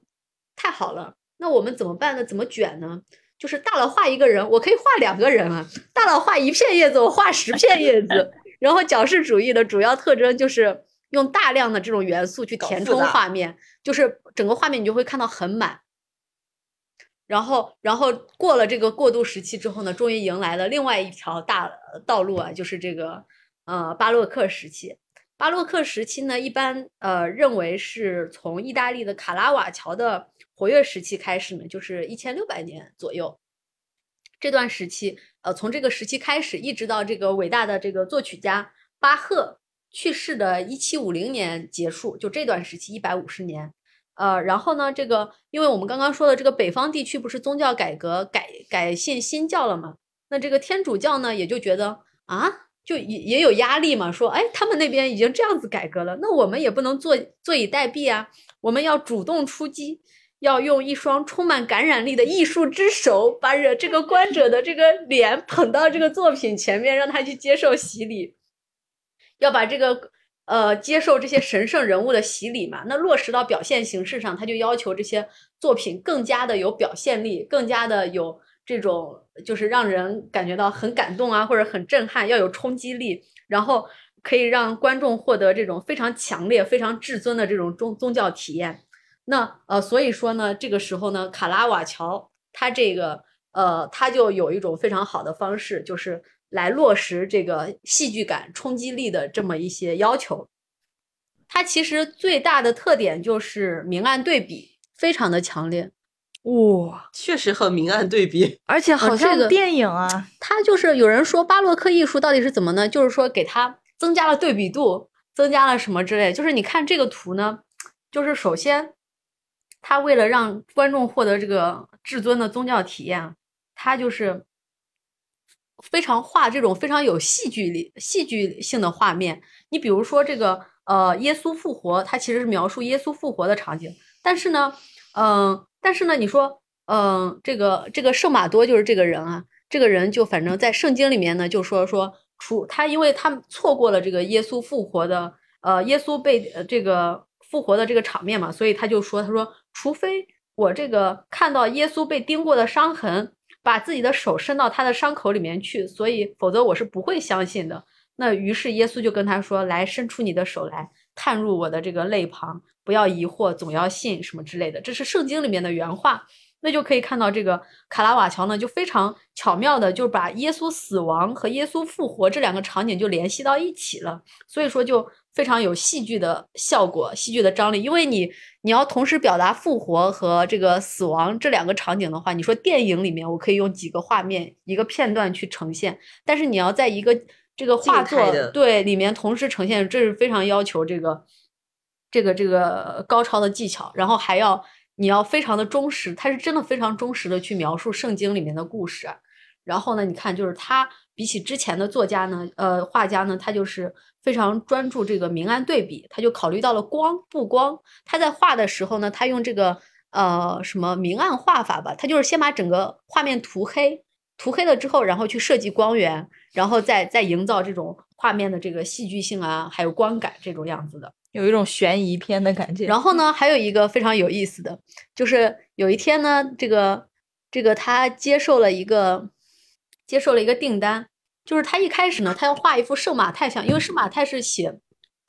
C: 太好了，那我们怎么办呢？怎么卷呢？就是大佬画一个人，我可以画两个人啊；大佬画一片叶子，我画十片叶子。然后矫饰主义的主要特征就是用大量的这种元素去填充画面，就是整个画面你就会看到很满。然后，然后过了这个过渡时期之后呢，终于迎来了另外一条大道路啊，就是这个呃巴洛克时期。巴洛克时期呢，一般呃认为是从意大利的卡拉瓦乔的活跃时期开始呢，就是一千六百年左右。这段时期，呃，从这个时期开始，一直到这个伟大的这个作曲家巴赫去世的一七五零年结束，就这段时期一百五十年。呃，然后呢，这个因为我们刚刚说的这个北方地区不是宗教改革改改信新教了吗？那这个天主教呢也就觉得啊，就也也有压力嘛，说哎，他们那边已经这样子改革了，那我们也不能坐坐以待毙啊，我们要主动出击，要用一双充满感染力的艺术之手，把这这个观者的这个脸捧到这个作品前面，让他去接受洗礼，要把这个。呃，接受这些神圣人物的洗礼嘛，那落实到表现形式上，他就要求这些作品更加的有表现力，更加的有这种就是让人感觉到很感动啊，或者很震撼，要有冲击力，然后可以让观众获得这种非常强烈、非常至尊的这种宗宗教体验。那呃，所以说呢，这个时候呢，卡拉瓦乔他这个呃，他就有一种非常好的方式，就是。来落实这个戏剧感、冲击力的这么一些要求。它其实最大的特点就是明暗对比非常的强烈。
D: 哇，
B: 确实很明暗对比。
D: 而且好
C: 这个
D: 像电影啊，
C: 它就是有人说巴洛克艺术到底是怎么呢？就是说给它增加了对比度，增加了什么之类。就是你看这个图呢，就是首先，它为了让观众获得这个至尊的宗教体验，它就是。非常画这种非常有戏剧力、戏剧性的画面。你比如说这个呃，耶稣复活，它其实是描述耶稣复活的场景。但是呢，嗯、呃，但是呢，你说，嗯、这个这个圣马多就是这个人啊，这个人就反正在圣经里面呢，就说说除他，因为他错过了这个耶稣复活的，呃，耶稣被呃这个复活的这个场面嘛，所以他就说，他说，除非我这个看到耶稣被钉过的伤痕。把自己的手伸到他的伤口里面去，所以否则我是不会相信的。那于是耶稣就跟他说：“来，伸出你的手来，探入我的这个肋旁，不要疑惑，总要信什么之类的。”这是圣经里面的原话。那就可以看到这个卡拉瓦乔呢，就非常巧妙的就把耶稣死亡和耶稣复活这两个场景就联系到一起了，所以说就非常有戏剧的效果、戏剧的张力。因为你你要同时表达复活和这个死亡这两个场景的话，你说电影里面我可以用几个画面、一个片段去呈现，但是你要在一个这个画作对里面同时呈现，这是非常要求这个这个这个高超的技巧，然后还要你要非常的忠实，他是真的非常忠实的去描述圣经里面的故事。然后呢，你看，就是他比起之前的作家呢，呃，画家呢，他就是非常专注这个明暗对比，他就考虑到了光不光。他在画的时候呢，他用这个呃什么明暗画法吧，他就是先把整个画面涂黑，涂黑了之后，然后去设计光源，然后再再营造这种画面的这个戏剧性啊，还有光感这种样子的。
D: 有一种悬疑片的感觉。
C: 然后呢，还有一个非常有意思的，就是有一天呢，这个这个他接受了一个接受了一个订单，就是他一开始呢，他要画一幅圣马太像，因为圣马太是写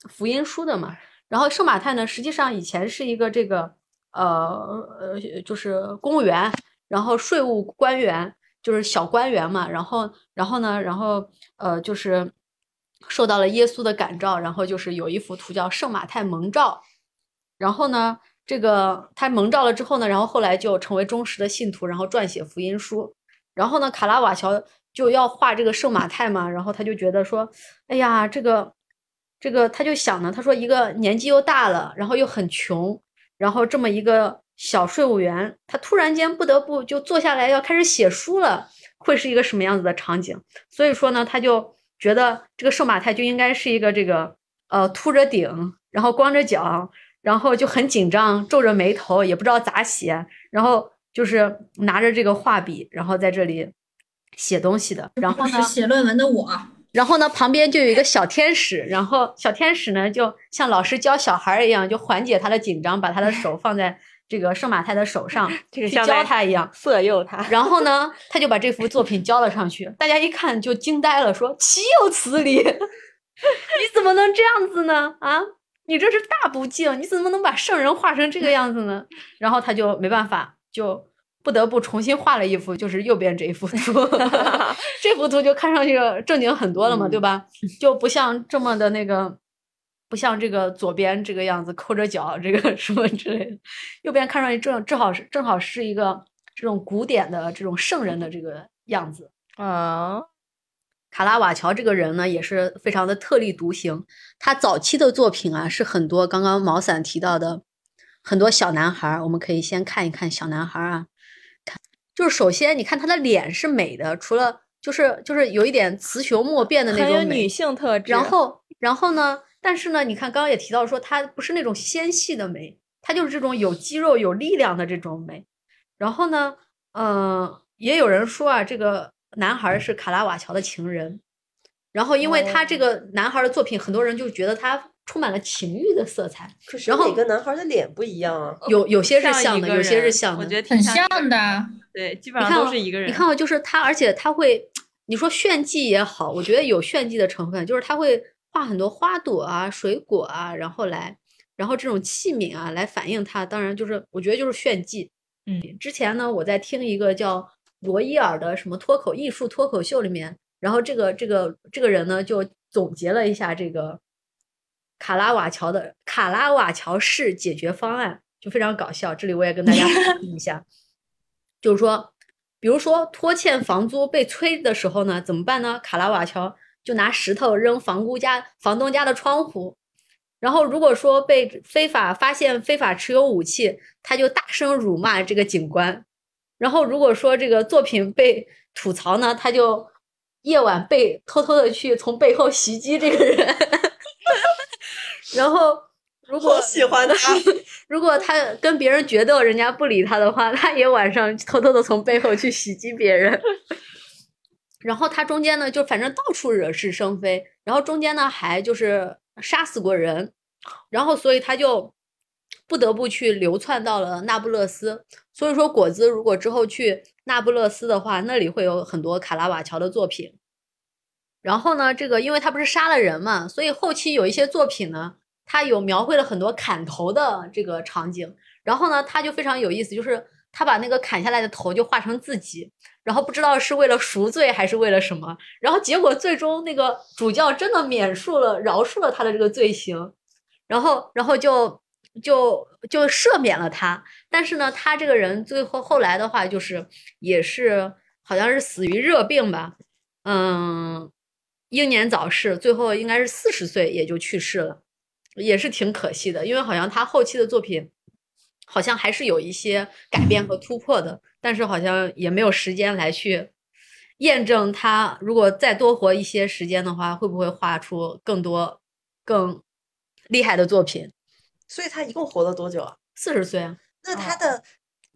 C: 福音书的嘛。然后圣马太呢，实际上以前是一个这个呃呃，就是公务员，然后税务官员，就是小官员嘛。然后然后呢，然后呃，就是受到了耶稣的感召，然后就是有一幅图叫《圣马太蒙召》。然后呢，这个他蒙召了之后呢，然后后来就成为忠实的信徒，然后撰写福音书。然后呢，卡拉瓦乔就要画这个圣马太嘛，然后他就觉得说，哎呀，这个这个，他就想呢，他说一个年纪又大了，然后又很穷，然后这么一个小税务员，他突然间不得不就坐下来要开始写书了，会是一个什么样子的场景？所以说呢，他就觉得这个瘦马太就应该是一个这个呃秃着顶，然后光着脚。然后就很紧张，皱着眉头，也不知道咋写，然后就是拿着这个画笔，然后在这里写东西的。然后呢，
A: 写论文的我，
C: 然后呢，旁边就有一个小天使，然后小天使呢，就像老师教小孩一样，就缓解他的紧张，把他的手放在这个圣马太的手上，去教他一样。
D: 色诱他。
C: 然后呢，他就把这幅作品交了上去，大家一看就惊呆了，说：“岂有此理！你怎么能这样子呢？啊，你这是大不敬！你怎么能把圣人画成这个样子呢？”然后他就没办法，就不得不重新画了一幅，就是右边这一幅图。这幅图就看上去正经很多了嘛，对吧？就不像这么的那个。不像这个左边这个样子抠着脚，这个 什么之类的，右边看上去正正好是正好是一个这种古典的这种圣人的这个样子。
D: 啊，
C: 卡拉瓦乔这个人呢，也是非常的特立独行。他早期的作品啊，是很多刚刚毛伞提到的很多小男孩儿。我们可以先看一看小男孩儿啊，看就是首先你看他的脸是美的，除了就是就是有一点雌雄莫辨的那种美
D: 很有女，性特质。
C: 然后然后呢，但是呢，你看刚刚也提到说，他不是那种纤细的美，他就是这种有肌肉、有力量的这种美。然后呢，嗯、也有人说啊，这个男孩儿是卡拉瓦乔的情人。然后，因为他这个男孩儿的作品，很多人就觉得他充满了情欲的色彩。
B: 可是
C: 然后
B: 每个男孩的脸不一样啊。
C: 有有些是
D: 像
C: 像的，有些是像的。
D: 我觉得挺
A: 很像。的。
D: 对，基本上都是一个人。
C: 你看，哦，就是他，而且他会，你说炫技也好，我觉得有炫技的成分，就是他会画很多花朵啊、水果啊，然后来，然后这种器皿啊来反映它。当然，就是我觉得就是炫技。
D: 嗯，
C: 之前呢，我在听一个叫罗伊尔的什么脱口艺术脱口秀里面，然后这个这个这个人呢就总结了一下这个卡拉瓦乔的卡拉瓦乔式解决方案，就非常搞笑。这里我也跟大家 分享一下，就是说，比如说拖欠房租被催的时候呢，怎么办呢？卡拉瓦乔就拿石头扔房屋家房东家的窗户。然后，如果说被非法发现非法持有武器，他就大声辱骂这个警官。然后，如果说这个作品被吐槽呢，他就夜晚被偷偷的去从背后袭击这个人。然后，如果
B: 喜欢他，
C: 如果他跟别人决斗，人家不理他的话，他也晚上偷偷的从背后去袭击别人。然后他中间呢，就反正到处惹是生非，然后中间呢还就是杀死过人，然后所以他就不得不去流窜到了那不勒斯。所以说，果子如果之后去那不勒斯的话，那里会有很多卡拉瓦乔的作品。然后呢，这个因为他不是杀了人嘛，所以后期有一些作品呢，他有描绘了很多砍头的这个场景。然后呢，他就非常有意思，就是他把那个砍下来的头就画成自己，然后不知道是为了赎罪还是为了什么，然后结果最终那个主教真的免恕了、饶恕了他的这个罪行，然后然后就就就赦免了他。但是呢，他这个人最后后来的话，就是也是好像是死于热病吧，嗯，英年早逝，最后应该是四十岁也就去世了，也是挺可惜的，因为好像他后期的作品。好像还是有一些改变和突破的，但是好像也没有时间来去验证他。如果再多活一些时间的话，会不会画出更多更厉害的作品？
B: 所以他一共活了多久啊？
C: 四十岁啊。
B: 那他的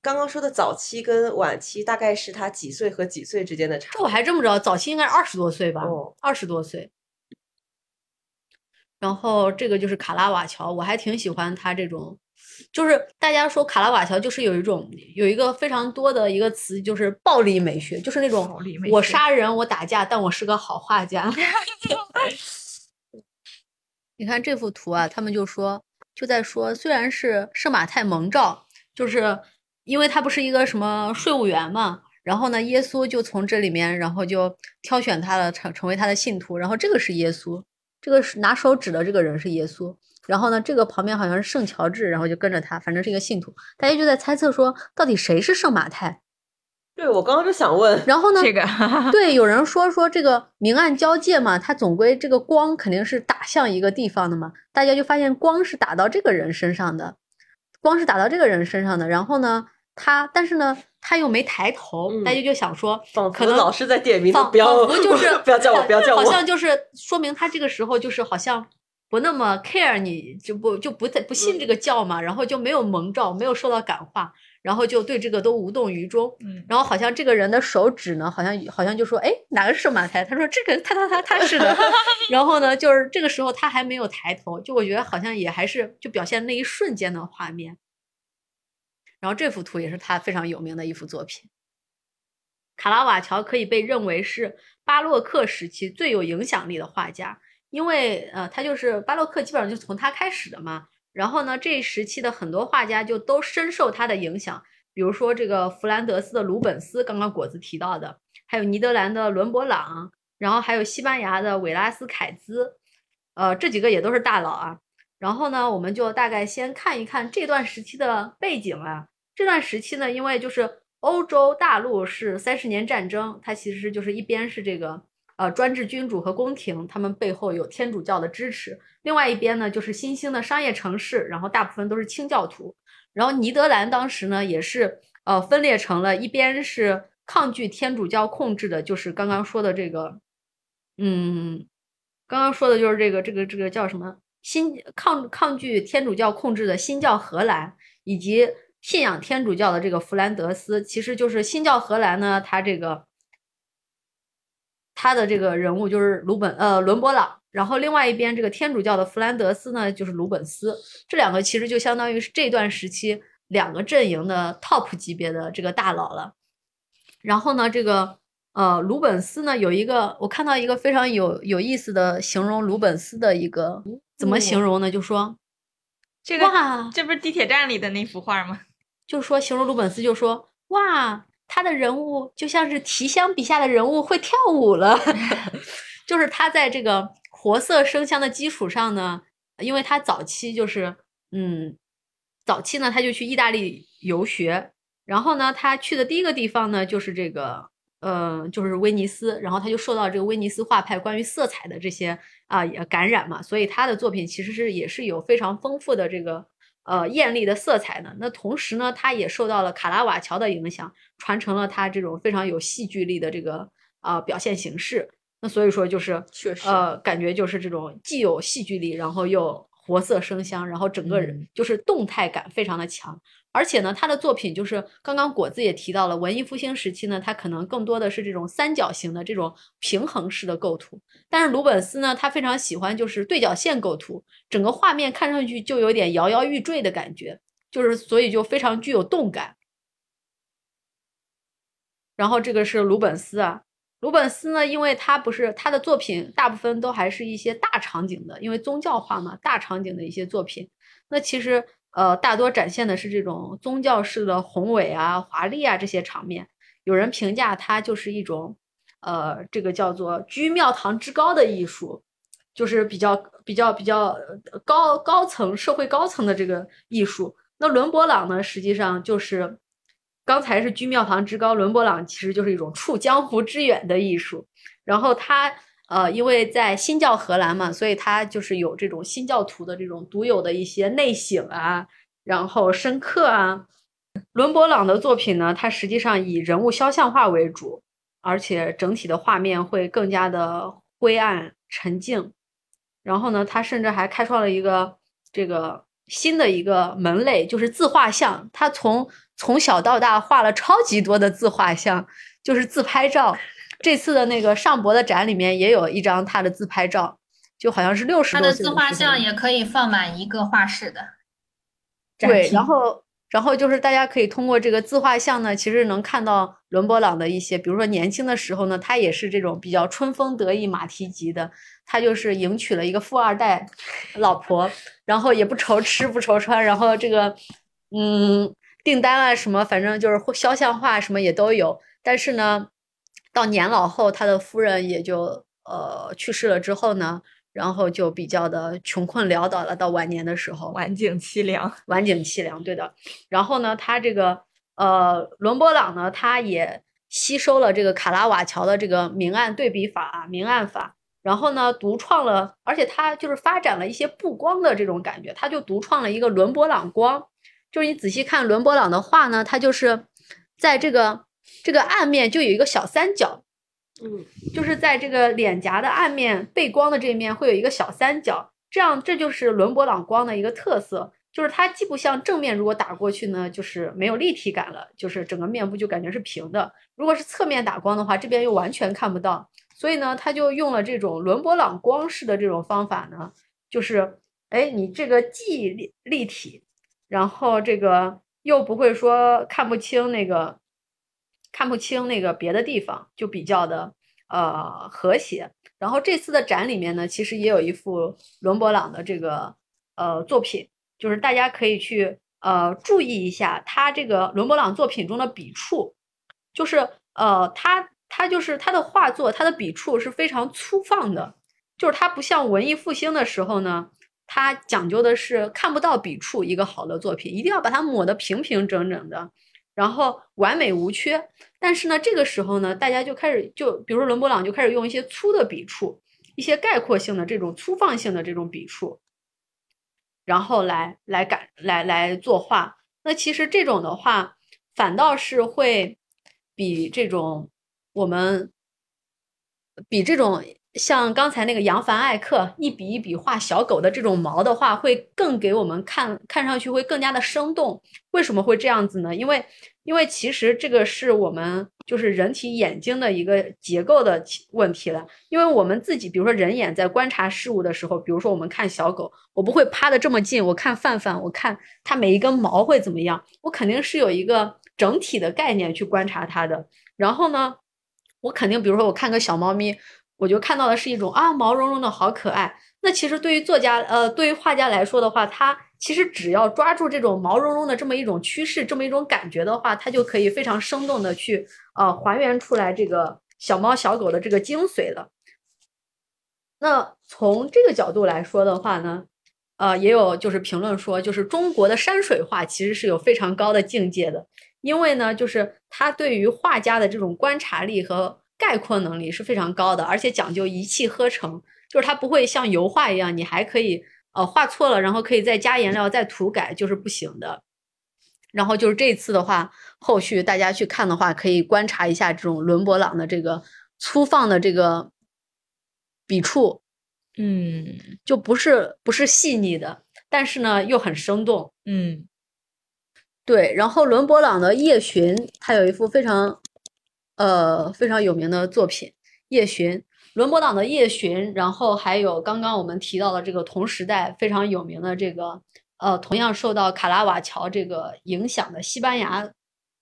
B: 刚刚说的早期跟晚期，大概是他几岁和几岁之间的差？
C: 这我还真不知道，早期应该是二十多岁吧？
B: 哦，
C: 二十多岁。然后这个就是卡拉瓦乔，我还挺喜欢他这种。就是大家说卡拉瓦乔，就是有一种有一个非常多的一个词，就是暴力美学，就是那种我杀人我打架，但我是个好画家。你看这幅图啊，他们就说就在说，虽然是圣马太蒙召，就是因为他不是一个什么税务员嘛，然后呢，耶稣就从这里面，然后就挑选他了，成成为他的信徒，然后这个是耶稣，这个是拿手指的这个人是耶稣。然后呢，这个旁边好像是圣乔治，然后就跟着他，反正是一个信徒。大家就在猜测说，到底谁是圣马太？
B: 对我刚刚就想问。
C: 然后呢，
D: 这个
C: 对有人说说这个明暗交界嘛，它总归这个光肯定是打向一个地方的嘛。大家就发现光是打到这个人身上的，光是打到这个人身上的。然后呢，他但是呢，他又没抬头，大家就想说，可能
B: 老师在点名，
C: 仿
B: 不要
C: 佛就是
B: 不要叫我，不要叫我，
C: 好像就是说明他这个时候就是好像。不那么 care 你就不就不再不信这个教嘛，然后就没有蒙召，没有受到感化，然后就对这个都无动于衷。
D: 嗯，
C: 然后好像这个人的手指呢，好像好像就说，哎，哪个是圣马太？他说这个他他他他是的。然后呢，就是这个时候他还没有抬头，就我觉得好像也还是就表现那一瞬间的画面。然后这幅图也是他非常有名的一幅作品。卡拉瓦乔可以被认为是巴洛克时期最有影响力的画家。因为呃，他就是巴洛克，基本上就是从他开始的嘛。然后呢，这一时期的很多画家就都深受他的影响，比如说这个弗兰德斯的鲁本斯，刚刚果子提到的，还有尼德兰的伦勃朗，然后还有西班牙的韦拉斯凯兹，呃，这几个也都是大佬啊。然后呢，我们就大概先看一看这段时期的背景啊。这段时期呢，因为就是欧洲大陆是三十年战争，它其实就是一边是这个。呃，专制君主和宫廷，他们背后有天主教的支持。另外一边呢，就是新兴的商业城市，然后大部分都是清教徒。然后尼德兰当时呢，也是呃分裂成了一边是抗拒天主教控制的，就是刚刚说的这个，嗯，刚刚说的就是这个这个这个叫什么新抗抗拒天主教控制的新教荷兰，以及信仰天主教的这个弗兰德斯，其实就是新教荷兰呢，它这个。他的这个人物就是鲁本呃伦勃朗，然后另外一边这个天主教的弗兰德斯呢就是鲁本斯，这两个其实就相当于是这段时期两个阵营的 top 级别的这个大佬了。然后呢，这个呃鲁本斯呢有一个我看到一个非常有有意思的形容鲁本斯的一个怎么形容呢？就说
D: 这个哇这不是地铁站里的那幅画吗？
C: 就说形容鲁本斯就说哇。他的人物就像是提香笔下的人物会跳舞了，就是他在这个活色生香的基础上呢，因为他早期就是嗯，早期呢他就去意大利游学，然后呢他去的第一个地方呢就是这个呃就是威尼斯，然后他就受到这个威尼斯画派关于色彩的这些啊感染嘛，所以他的作品其实是也是有非常丰富的这个。呃，艳丽的色彩呢？那同时呢，它也受到了卡拉瓦乔的影响，传承了他这种非常有戏剧力的这个啊表现形式。那所以说，就是
B: 确实，
C: 呃，感觉就是这种既有戏剧力，然后又活色生香，然后整个人就是动态感非常的强。而且呢，他的作品就是刚刚果子也提到了，文艺复兴时期呢，他可能更多的是这种三角形的这种平衡式的构图，但是鲁本斯呢，他非常喜欢就是对角线构图，整个画面看上去就有点摇摇欲坠的感觉，就是所以就非常具有动感。然后这个是鲁本斯啊，鲁本斯呢，因为他不是他的作品大部分都还是一些大场景的，因为宗教画嘛，大场景的一些作品。那其实呃，大多展现的是这种宗教式的宏伟啊、华丽啊这些场面。有人评价他就是一种，呃，这个叫做居庙堂之高的艺术，就是比较比较比较高高层社会高层的这个艺术。那伦勃朗呢，实际上就是刚才是居庙堂之高，伦勃朗其实就是一种触江湖之远的艺术。然后他呃，因为在新教荷兰嘛，所以他就是有这种新教徒的这种独有的一些内省啊，然后深刻啊。伦勃朗的作品呢，它实际上以人物肖像画为主，而且整体的画面会更加的灰暗沉静。然后呢，他甚至还开创了一个这个新的一个门类，就是自画像。他从从小到大画了超级多的自画像，就是自拍照。这次的那个上博的展里面也有一张他的自拍照，就好像是六十多岁
A: 他的自画像也可以放满一个画室的。
C: 对，然后。然后就是大家可以通过这个自画像呢，其实能看到伦勃朗的一些，比如说年轻的时候呢，他也是这种比较春风得意马蹄疾的，他就是迎娶了一个富二代老婆，然后也不愁吃不愁穿，然后这个嗯订单啊什么，反正就是肖像画什么也都有。但是呢，到年老后，他的夫人也就呃去世了之后呢。然后就比较的穷困潦倒了，到晚年的时候，
D: 晚景凄凉，
C: 晚景凄凉，对的。然后呢，他这个呃，伦勃朗呢，他也吸收了这个卡拉瓦乔的这个明暗对比法、明暗法，然后呢，独创了，而且他就是发展了一些布光的这种感觉，他就独创了一个伦勃朗光，就是你仔细看伦勃朗的画呢，它就是在这个这个暗面就有一个小三角。
B: 嗯，
C: 就是在这个脸颊的暗面背光的这面会有一个小三角，这样这就是伦勃朗光的一个特色，就是它既不像正面如果打过去呢，就是没有立体感了，就是整个面部就感觉是平的；如果是侧面打光的话，这边又完全看不到。所以呢，他就用了这种伦勃朗光式的这种方法呢，就是哎，你这个既立立体，然后这个又不会说看不清那个。看不清那个别的地方，就比较的呃和谐。然后这次的展里面呢，其实也有一幅伦勃朗的这个呃作品，就是大家可以去呃注意一下他这个伦勃朗作品中的笔触，就是呃他他就是他的画作，他的笔触是非常粗放的，就是他不像文艺复兴的时候呢，他讲究的是看不到笔触，一个好的作品一定要把它抹得平平整整的。然后完美无缺，但是呢，这个时候呢，大家就开始就，比如说伦勃朗就开始用一些粗的笔触，一些概括性的这种粗放性的这种笔触，然后来来感来来作画。那其实这种的话，反倒是会比这种我们比这种。像刚才那个扬凡艾克一笔一笔画小狗的这种毛的话，会更给我们看看上去会更加的生动。为什么会这样子呢？因为因为其实这个是我们就是人体眼睛的一个结构的问题了。因为我们自己，比如说人眼在观察事物的时候，比如说我们看小狗，我不会趴的这么近，我看范范，我看它每一根毛会怎么样，我肯定是有一个整体的概念去观察它的。然后呢，我肯定比如说我看个小猫咪。我就看到的是一种啊毛茸茸的好可爱。那其实对于作家呃对于画家来说的话，他其实只要抓住这种毛茸茸的这么一种趋势，这么一种感觉的话，他就可以非常生动的去呃还原出来这个小猫小狗的这个精髓了。那从这个角度来说的话呢，呃也有就是评论说，就是中国的山水画其实是有非常高的境界的，因为呢就是他对于画家的这种观察力和。概括能力是非常高的，而且讲究一气呵成，就是它不会像油画一样，你还可以呃画错了，然后可以再加颜料再涂改，就是不行的。然后就是这次的话，后续大家去看的话，可以观察一下这种伦勃朗的这个粗放的这个笔触，
D: 嗯，
C: 就不是不是细腻的，但是呢又很生动，
D: 嗯，
C: 对。然后伦勃朗的《夜巡》，他有一幅非常。呃，非常有名的作品《夜巡》，伦勃朗的《夜巡》，然后还有刚刚我们提到的这个同时代非常有名的这个，呃，同样受到卡拉瓦乔这个影响的西班牙，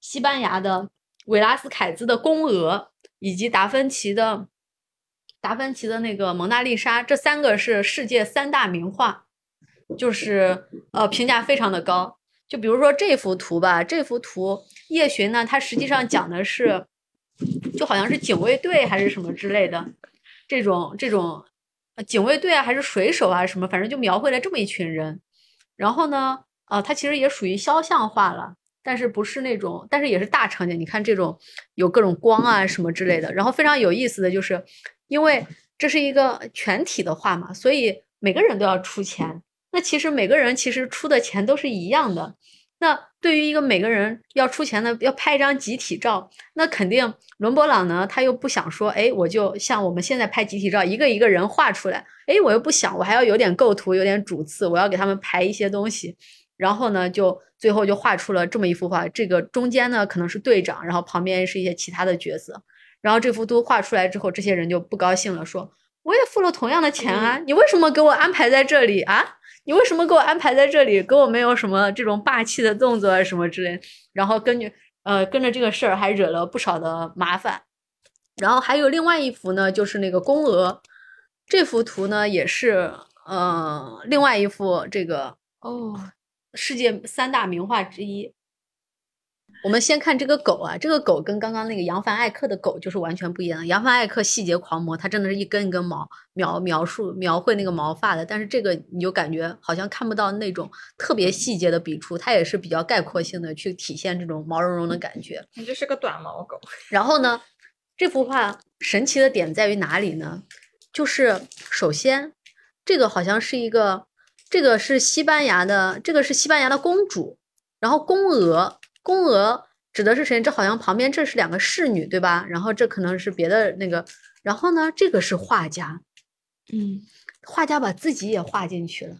C: 西班牙的维拉斯凯兹的《宫娥》，以及达芬奇的达芬奇的那个《蒙娜丽莎》，这三个是世界三大名画。就是呃评价非常的高。就比如说这幅图吧，这幅图夜巡呢，它实际上讲的是，就好像是警卫队还是什么之类的，这种这种警卫队啊，还是水手啊什么，反正就描绘了这么一群人。然后呢，呃，它其实也属于肖像画了，但是不是那种，但是也是大场景。你看这种有各种光啊什么之类的。然后非常有意思的就是，因为这是一个全体的画嘛，所以每个人都要出钱。那其实每个人其实出的钱都是一样的。那对于一个每个人要出钱的，要拍一张集体照，那肯定伦勃朗呢，他又不想说，哎，我就像我们现在拍集体照，一个一个人画出来，哎，我又不想，我还要有点构图，有点主次，我要给他们排一些东西，然后呢，就最后就画出了这么一幅画。这个中间呢可能是队长，然后旁边是一些其他的角色，然后这幅图画出来之后，这些人就不高兴了，说我也付了同样的钱啊，你为什么给我安排在这里啊？你为什么给我安排在这里？跟我没有什么这种霸气的动作啊什么之类，然后根据呃跟着这个事儿还惹了不少的麻烦。然后还有另外一幅呢，就是那个宫娥，这幅图呢也是呃另外一幅这个哦世界三大名画之一。我们先看这个狗啊，这个狗跟刚刚那个扬凡艾克的狗就是完全不一样。扬凡艾克细节狂魔，它真的是一根一根毛描描述描绘那个毛发的，但是这个你就感觉好像看不到那种特别细节的笔触，它也是比较概括性的去体现这种毛茸茸的感觉。
D: 你这是个短毛狗。
C: 然后呢，这幅画神奇的点在于哪里呢？就是首先这个好像是一个，这个是西班牙的，这个是西班牙的公主，然后宫娥。宫娥指的是谁？这好像旁边这是两个侍女，对吧？然后这可能是别的那个。然后呢，这个是画家，
D: 嗯，
C: 画家把自己也画进去了。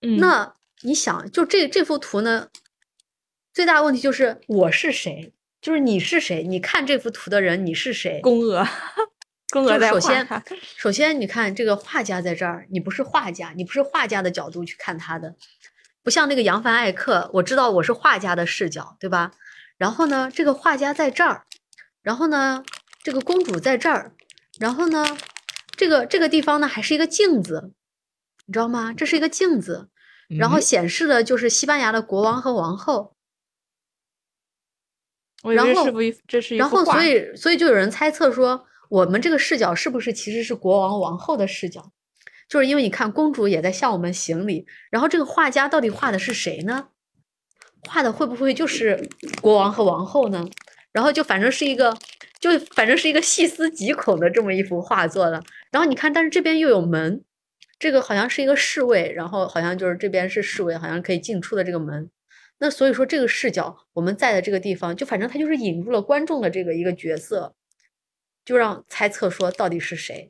D: 嗯，
C: 那你想，就这这幅图呢，最大的问题就是我是谁？就是你是谁？你看这幅图的人，你是谁？
D: 宫娥，宫娥在
C: 首先，首先你看这个画家在这儿，你不是画家，你不是画家的角度去看他的。不像那个扬凡艾克，我知道我是画家的视角，对吧？然后呢，这个画家在这儿，然后呢，这个公主在这儿，然后呢，这个这个地方呢还是一个镜子，你知道吗？这是一个镜子，然后显示的就是西班牙的国王和王后。然后
D: 这是
C: 然后所以所以就有人猜测说，我们这个视角是不是其实是国王王后的视角？就是因为你看，公主也在向我们行礼，然后这个画家到底画的是谁呢？画的会不会就是国王和王后呢？然后就反正是一个，就反正是一个细思极恐的这么一幅画作了。然后你看，但是这边又有门，这个好像是一个侍卫，然后好像就是这边是侍卫，好像可以进出的这个门。那所以说这个视角我们在的这个地方，就反正他就是引入了观众的这个一个角色，就让猜测说到底是谁。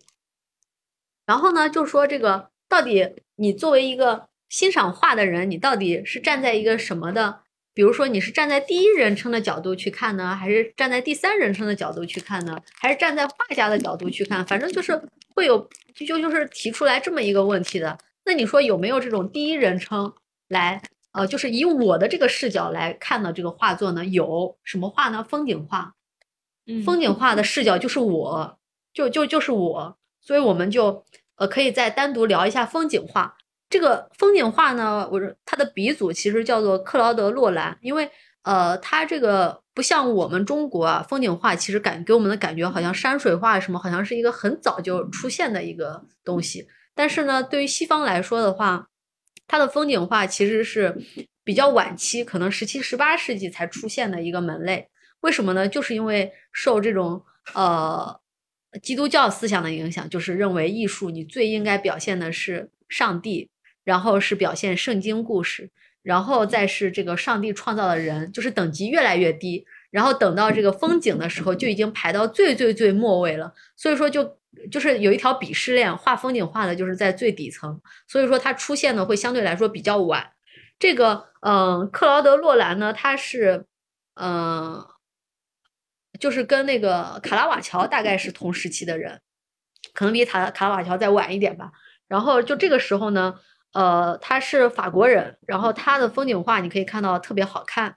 C: 然后呢，就说这个到底你作为一个欣赏画的人，你到底是站在一个什么的？比如说你是站在第一人称的角度去看呢，还是站在第三人称的角度去看呢？还是站在画家的角度去看？反正就是会有就就就是提出来这么一个问题的。那你说有没有这种第一人称来呃，就是以我的这个视角来看的这个画作呢？有什么画呢？风景画，风景画的视角就是我，就就就是我。所以我们就呃可以再单独聊一下风景画。这个风景画呢，我它的鼻祖其实叫做克劳德·洛兰，因为呃它这个不像我们中国啊，风景画其实感给我们的感觉好像山水画什么，好像是一个很早就出现的一个东西。但是呢，对于西方来说的话，它的风景画其实是比较晚期，可能十七、十八世纪才出现的一个门类。为什么呢？就是因为受这种呃。基督教思想的影响，就是认为艺术你最应该表现的是上帝，然后是表现圣经故事，然后再是这个上帝创造的人，就是等级越来越低，然后等到这个风景的时候就已经排到最最最末位了。所以说，就就是有一条鄙视链，画风景画的就是在最底层，所以说它出现的会相对来说比较晚。这个，嗯，克劳德·洛兰呢，他是，嗯。就是跟那个卡拉瓦乔大概是同时期的人，可能比卡卡拉瓦乔再晚一点吧。然后就这个时候呢，呃，他是法国人，然后他的风景画你可以看到特别好看，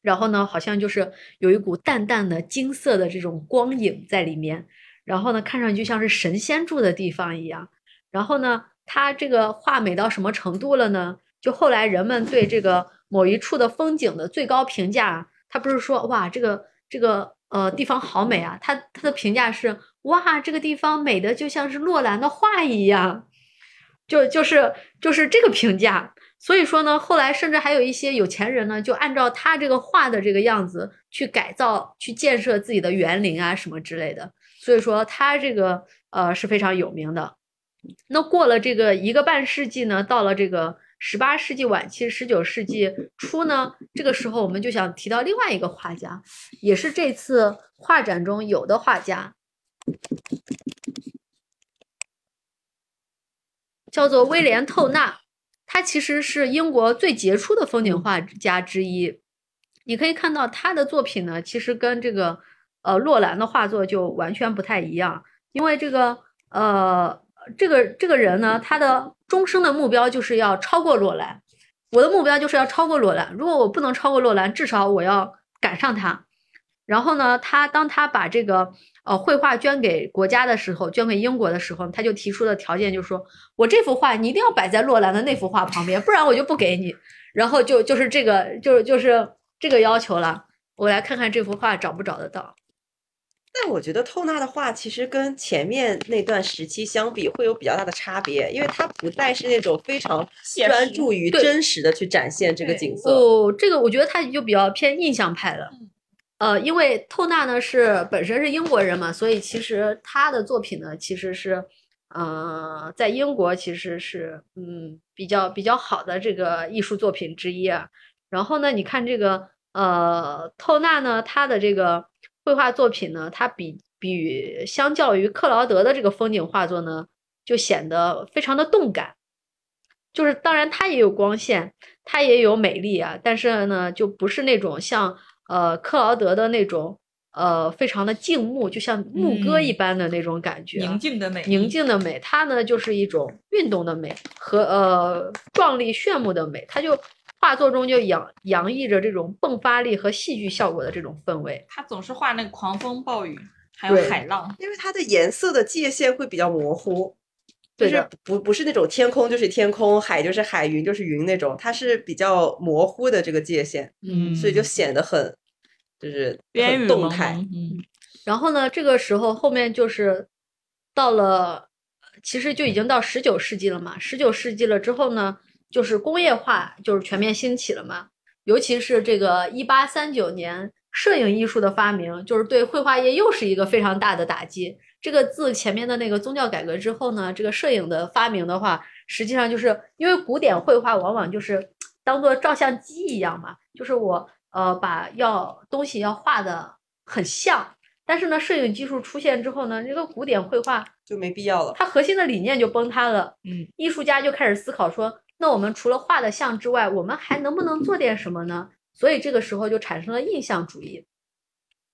C: 然后呢，好像就是有一股淡淡的金色的这种光影在里面，然后呢，看上去像是神仙住的地方一样。然后呢，他这个画美到什么程度了呢？就后来人们对这个某一处的风景的最高评价，他不是说哇这个这个呃地方好美啊，他他的评价是哇这个地方美的就像是洛兰的画一样，就就是就是这个评价。所以说呢，后来甚至还有一些有钱人呢，就按照他这个画的这个样子去改造、去建设自己的园林啊什么之类的。所以说他这个呃是非常有名的。那过了这个一个半世纪呢，到了这个十八世纪晚期、十九世纪初呢，这个时候我们就想提到另外一个画家，也是这次画展中有的画家，叫做威廉·透纳。他其实是英国最杰出的风景画家之一。你可以看到他的作品呢，其实跟这个呃洛兰的画作就完全不太一样，因为这个呃。这个这个人呢，他的终生的目标就是要超过洛兰。我的目标就是要超过洛兰。如果我不能超过洛兰，至少我要赶上他。然后呢，他当他把这个呃绘画捐给国家的时候，捐给英国的时候，他就提出的条件就是说，我这幅画你一定要摆在洛兰的那幅画旁边，不然我就不给你。然后就就是这个就是就是这个要求了。我来看看这幅画找不找得到。
B: 但我觉得透纳的画其实跟前面那段时期相比会有比较大的差别，因为它不再是那种非常专注于真实的去展现这个景色。
C: 哦，这个我觉得它就比较偏印象派了。呃，因为透纳呢是本身是英国人嘛，所以其实他的作品呢其实是，呃，在英国其实是嗯比较比较好的这个艺术作品之一啊。然后呢，你看这个呃透纳呢，他的这个。绘画作品呢，它比比相较于克劳德的这个风景画作呢，就显得非常的动感。就是当然它也有光线，它也有美丽啊，但是呢，就不是那种像呃克劳德的那种呃非常的静穆，就像牧歌一般的那种感觉，
D: 宁静的美，
C: 宁静的美。它呢就是一种运动的美和呃壮丽炫目的美，它就。画作中就洋洋溢着这种迸发力和戏剧效果的这种氛围。
D: 他总是画那个狂风暴雨，还有海浪，
B: 因为它的颜色的界限会比较模糊，就是不不是那种天空就是天空，海就是海，云就是云那种，它是比较模糊的这个界限，
C: 嗯，
B: 所以就显得很就是很动态，
D: 嗯。
C: 然后呢，这个时候后面就是到了，其实就已经到十九世纪了嘛。十九世纪了之后呢？就是工业化就是全面兴起了嘛，尤其是这个一八三九年，摄影艺术的发明，就是对绘画业又是一个非常大的打击。这个自前面的那个宗教改革之后呢，这个摄影的发明的话，实际上就是因为古典绘画往往就是当做照相机一样嘛，就是我呃把要东西要画的很像，但是呢，摄影技术出现之后呢，这个古典绘画
B: 就没必要了，
C: 它核心的理念就崩塌了。
D: 嗯，
C: 艺术家就开始思考说。那我们除了画的像之外，我们还能不能做点什么呢？所以这个时候就产生了印象主义，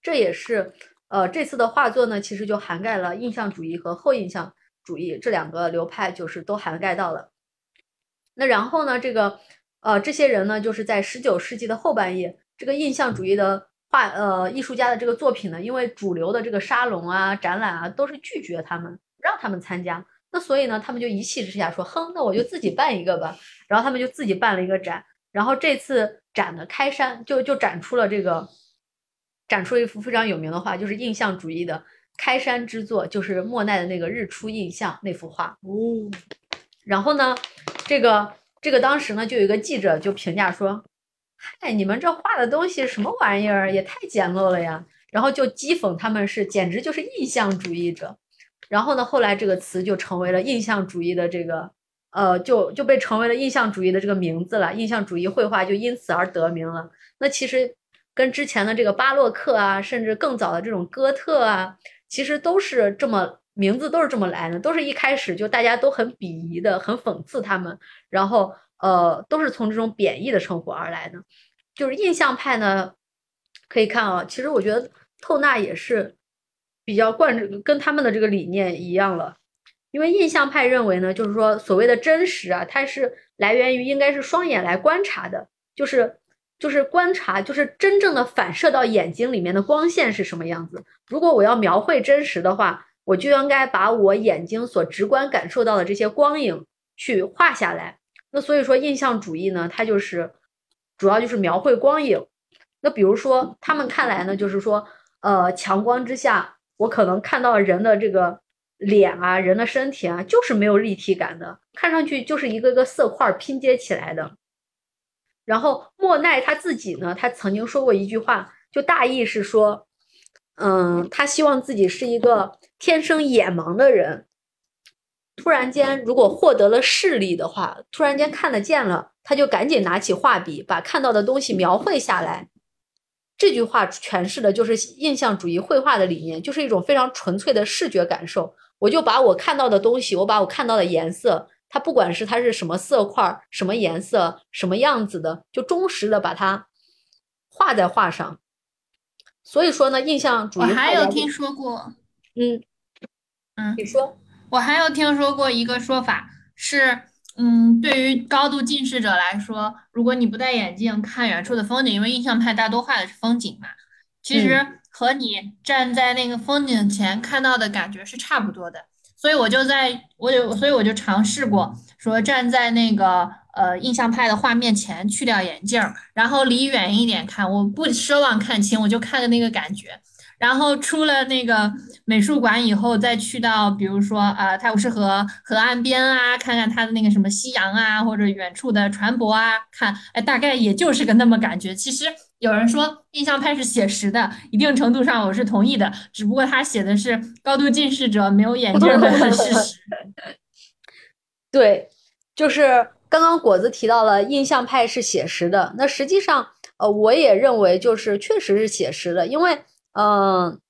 C: 这也是呃这次的画作呢，其实就涵盖了印象主义和后印象主义这两个流派，就是都涵盖到了。那然后呢，这个呃这些人呢，就是在十九世纪的后半叶，这个印象主义的画呃艺术家的这个作品呢，因为主流的这个沙龙啊、展览啊，都是拒绝他们，不让他们参加。那所以呢，他们就一气之下说：“哼，那我就自己办一个吧。”然后他们就自己办了一个展。然后这次展的开山就就展出了这个，展出了一幅非常有名的画，就是印象主义的开山之作，就是莫奈的那个《日出印象》那幅画。
B: 哦。
C: 然后呢，这个这个当时呢，就有一个记者就评价说：“嗨，你们这画的东西什么玩意儿，也太简陋了呀！”然后就讥讽他们是简直就是印象主义者。然后呢，后来这个词就成为了印象主义的这个，呃，就就被成为了印象主义的这个名字了。印象主义绘画就因此而得名了。那其实跟之前的这个巴洛克啊，甚至更早的这种哥特啊，其实都是这么名字都是这么来的，都是一开始就大家都很鄙夷的，很讽刺他们，然后呃，都是从这种贬义的称呼而来的。就是印象派呢，可以看啊，其实我觉得透纳也是。比较贯跟他们的这个理念一样了，因为印象派认为呢，就是说所谓的真实啊，它是来源于应该是双眼来观察的，就是就是观察，就是真正的反射到眼睛里面的光线是什么样子。如果我要描绘真实的话，我就应该把我眼睛所直观感受到的这些光影去画下来。那所以说，印象主义呢，它就是主要就是描绘光影。那比如说，他们看来呢，就是说，呃，强光之下，我可能看到人的这个脸啊，人的身体啊，就是没有立体感的，看上去就是一个个色块拼接起来的。然后莫奈他自己呢，他曾经说过一句话，就大意是说，嗯，他希望自己是一个天生眼盲的人。突然间，如果获得了视力的话，突然间看得见了，他就赶紧拿起画笔，把看到的东西描绘下来。这句话诠释的就是印象主义绘画的理念，就是一种非常纯粹的视觉感受。我就把我看到的东西，我把我看到的颜色，它不管是它是什么色块、什么颜色、什么样子的，就忠实的把它画在画上。所以说呢，印象主义
A: 我还有听说过，
C: 嗯
A: 嗯，
C: 你说。
A: 我还有听说过一个说法是，嗯，对于高度近视者来说，如果你不戴眼镜看远处的风景，因为印象派大多画的是风景嘛，其实和你站在那个风景前看到的感觉是差不多的。所以我就在，我有，所以我就尝试过，说站在那个呃印象派的画面前，去掉眼镜，然后离远一点看，我不奢望看清，我就看的那个感觉。然后出了那个美术馆以后，再去到比如说呃泰晤士河河岸边啊，看看它的那个什么夕阳啊，或者远处的船舶啊，看，哎，大概也就是个那么感觉。其实有人说印象派是写实的，一定程度上我是同意的，只不过他写的是高度近视者没有眼镜的事实。
C: 对，就是刚刚果子提到了印象派是写实的，那实际上呃我也认为就是确实是写实的，因为。嗯，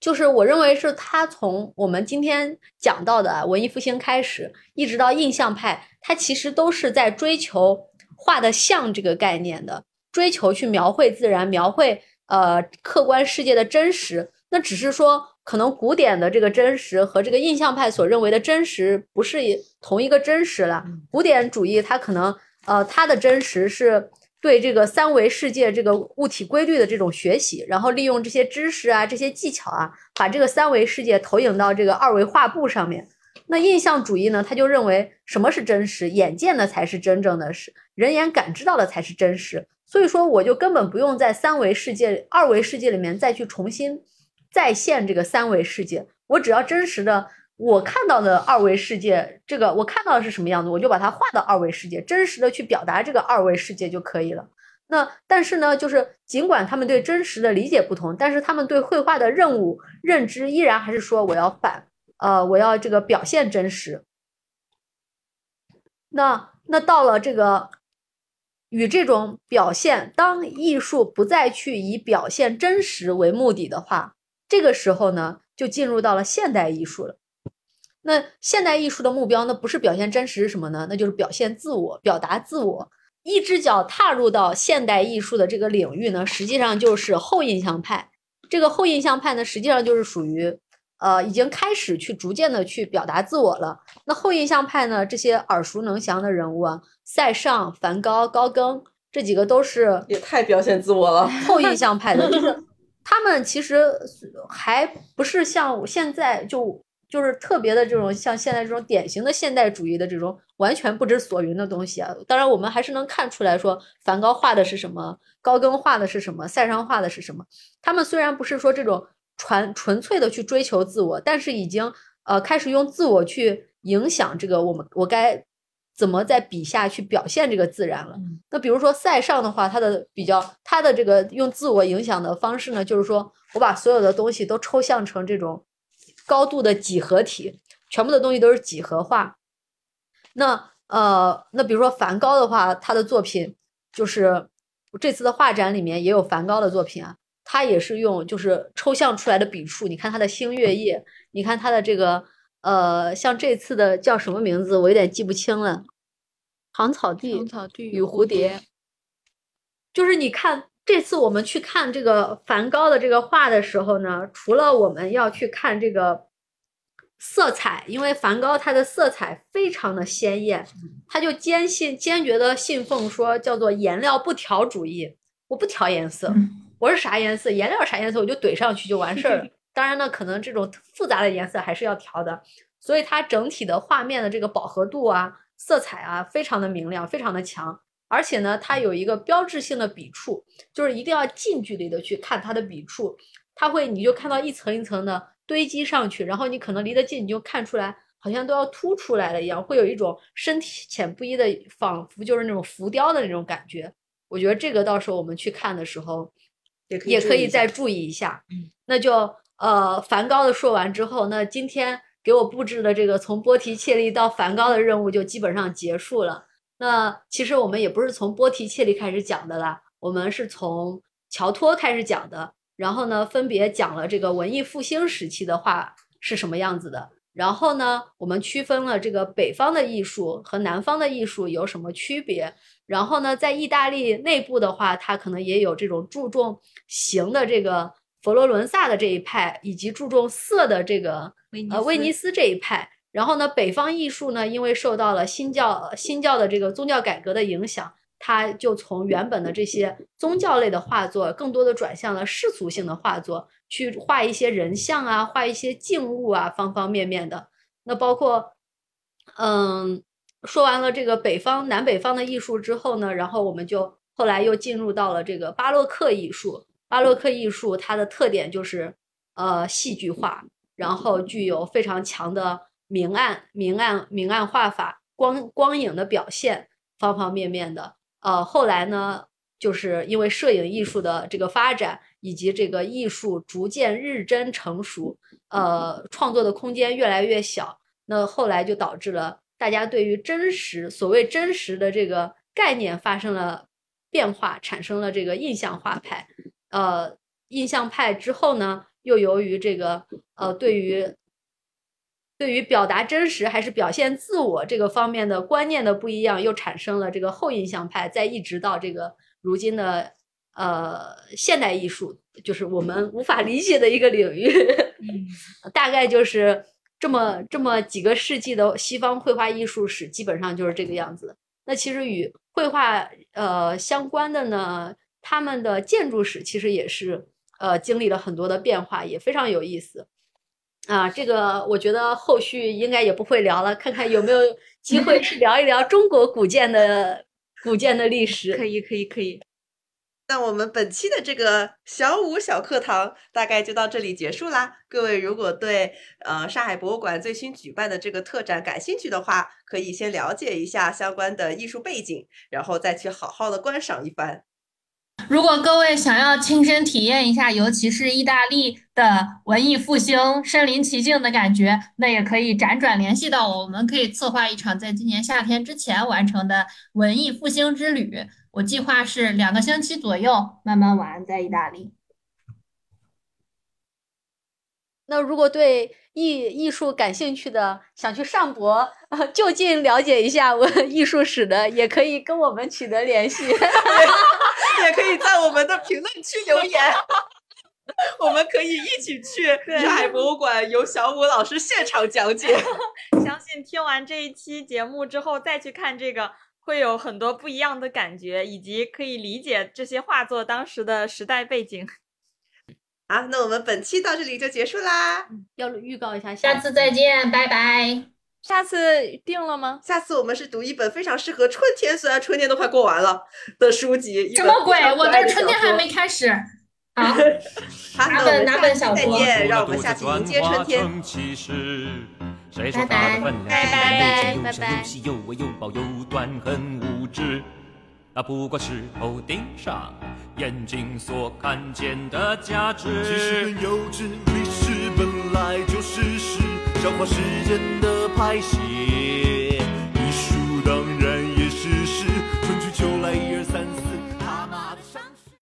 C: 就是我认为是他从我们今天讲到的文艺复兴开始，一直到印象派，他其实都是在追求画的像这个概念的，追求去描绘自然，描绘呃客观世界的真实。那只是说，可能古典的这个真实和这个印象派所认为的真实不是同一个真实了。古典主义它可能呃它的真实是。对这个三维世界这个物体规律的这种学习，然后利用这些知识啊、这些技巧啊，把这个三维世界投影到这个二维画布上面。那印象主义呢，他就认为什么是真实，眼见的才是真正的，是人眼感知到的才是真实。所以说，我就根本不用在三维世界、二维世界里面再去重新再现这个三维世界，我只要真实的。我看到的二维世界，这个我看到的是什么样子，我就把它画到二维世界，真实的去表达这个二维世界就可以了。那但是呢，就是尽管他们对真实的理解不同，但是他们对绘画的任务认知依然还是说我要反，呃，我要这个表现真实。那那到了这个与这种表现，当艺术不再去以表现真实为目的的话，这个时候呢，就进入到了现代艺术了。那现代艺术的目标呢？不是表现真实是什么呢？那就是表现自我，表达自我。一只脚踏入到现代艺术的这个领域呢，实际上就是后印象派。这个后印象派呢，实际上就是属于，呃，已经开始去逐渐的去表达自我了。那后印象派呢，这些耳熟能详的人物啊，塞尚、梵高、高更这几个都是
B: 也太表现自我了。
C: 后印象派的，就是他们其实还不是像现在就。就是特别的这种像现在这种典型的现代主义的这种完全不知所云的东西啊，当然我们还是能看出来说梵高画的是什么，高更画的是什么，塞尚画的是什么。他们虽然不是说这种纯纯粹的去追求自我，但是已经呃开始用自我去影响这个我们我该怎么在笔下去表现这个自然了。那比如说塞尚的话，他的比较他的这个用自我影响的方式呢，就是说我把所有的东西都抽象成这种。高度的几何体，全部的东西都是几何化。那呃，那比如说梵高的话，他的作品就是这次的画展里面也有梵高的作品啊，他也是用就是抽象出来的笔触。你看他的星月夜，你看他的这个呃，像这次的叫什么名字，我有点记不清了。
D: 芳草地，
C: 芳草地与蝴蝶，就是你看。这次我们去看这个梵高的这个画的时候呢，除了我们要去看这个色彩，因为梵高他的色彩非常的鲜艳，他就坚信坚决的信奉说叫做颜料不调主义，我不调颜色，我是啥颜色，颜料啥颜色我就怼上去就完事儿了。当然呢，可能这种复杂的颜色还是要调的，所以它整体的画面的这个饱和度啊，色彩啊非常的明亮，非常的强。而且呢，它有一个标志性的笔触，就是一定要近距离的去看它的笔触，它会你就看到一层一层的堆积上去，然后你可能离得近，你就看出来好像都要凸出来了一样，会有一种深浅不一的，仿佛就是那种浮雕的那种感觉。我觉得这个到时候我们去看的时候，
B: 也可以
C: 也可以再注意一下。
D: 嗯，
C: 那就呃，梵高的说完之后，那今天给我布置的这个从波提切利到梵高的任务就基本上结束了。那其实我们也不是从波提切利开始讲的啦，我们是从乔托开始讲的。然后呢，分别讲了这个文艺复兴时期的画是什么样子的。然后呢，我们区分了这个北方的艺术和南方的艺术有什么区别。然后呢，在意大利内部的话，它可能也有这种注重形的这个佛罗伦萨的这一派，以及注重色的这个呃威尼斯这一派。然后呢，北方艺术呢，因为受到了新教新教的这个宗教改革的影响，它就从原本的这些宗教类的画作，更多的转向了世俗性的画作，去画一些人像啊，画一些静物啊，方方面面的。那包括，嗯，说完了这个北方南北方的艺术之后呢，然后我们就后来又进入到了这个巴洛克艺术。巴洛克艺术它的特点就是呃戏剧化，然后具有非常强的明暗、明暗、明暗画法、光光影的表现，方方面面的。呃，后来呢，就是因为摄影艺术的这个发展，以及这个艺术逐渐日臻成熟，呃，创作的空间越来越小，那后来就导致了大家对于真实，所谓真实的这个概念发生了变化，产生了这个印象画派。呃，印象派之后呢，又由于这个呃，对于对于表达真实还是表现自我这个方面的观念的不一样，又产生了这个后印象派，再一直到这个如今的呃现代艺术，就是我们无法理解的一个领域。
D: 嗯，
C: 大概就是这么这么几个世纪的西方绘画艺术史，基本上就是这个样子。那其实与绘画呃相关的呢，他们的建筑史其实也是呃经历了很多的变化，也非常有意思。啊，这个我觉得后续应该也不会聊了，看看有没有机会去聊一聊中国古建的古建的历史。
D: 可以可以可以。
B: 那我们本期的这个小五小课堂大概就到这里结束啦。各位如果对呃上海博物馆最新举办的这个特展感兴趣的话，可以先了解一下相关的艺术背景，然后再去好好的观赏一番。
A: 如果各位想要亲身体验一下，尤其是意大利的文艺复兴身临其境的感觉，那也可以辗转联系到我，我们可以策划一场在今年夏天之前完成的文艺复兴之旅。我计划是两个星期左右慢慢玩在意大利。
C: 那如果对艺艺术感兴趣的，想去上博，呃，就近了解一下我艺术史的，也可以跟我们取得联系。
B: 也可以在我们的评论区留言，我们可以一起去上海博物馆，由小武老师现场讲解。
D: 相信听完这一期节目之后，再去看这个，会有很多不一样的感觉，以及可以理解这些画作当时的时代背景。
B: 好，那我们本期到这里就结束啦。
C: 要预告一下
A: 下次再见，拜拜。
D: 下次定了吗？
B: 下次我们是读一本非常适合春天，虽然春天都快过完了的书籍。
A: 什么鬼我
B: 爱的
A: 那春天还没开始。好，
B: 好，那我
A: 哪本哪
B: 们下期
A: 本小说
B: 再见，让我们下期迎接春天。
E: 谁说
A: 拜拜
C: 拜拜
E: 又
C: 拜拜
E: 又细又微又薄又短，很无知。那不过是头顶上眼睛所看见的价值。
F: 其实很幼稚，历史本来就是史，消化时间的拍戏。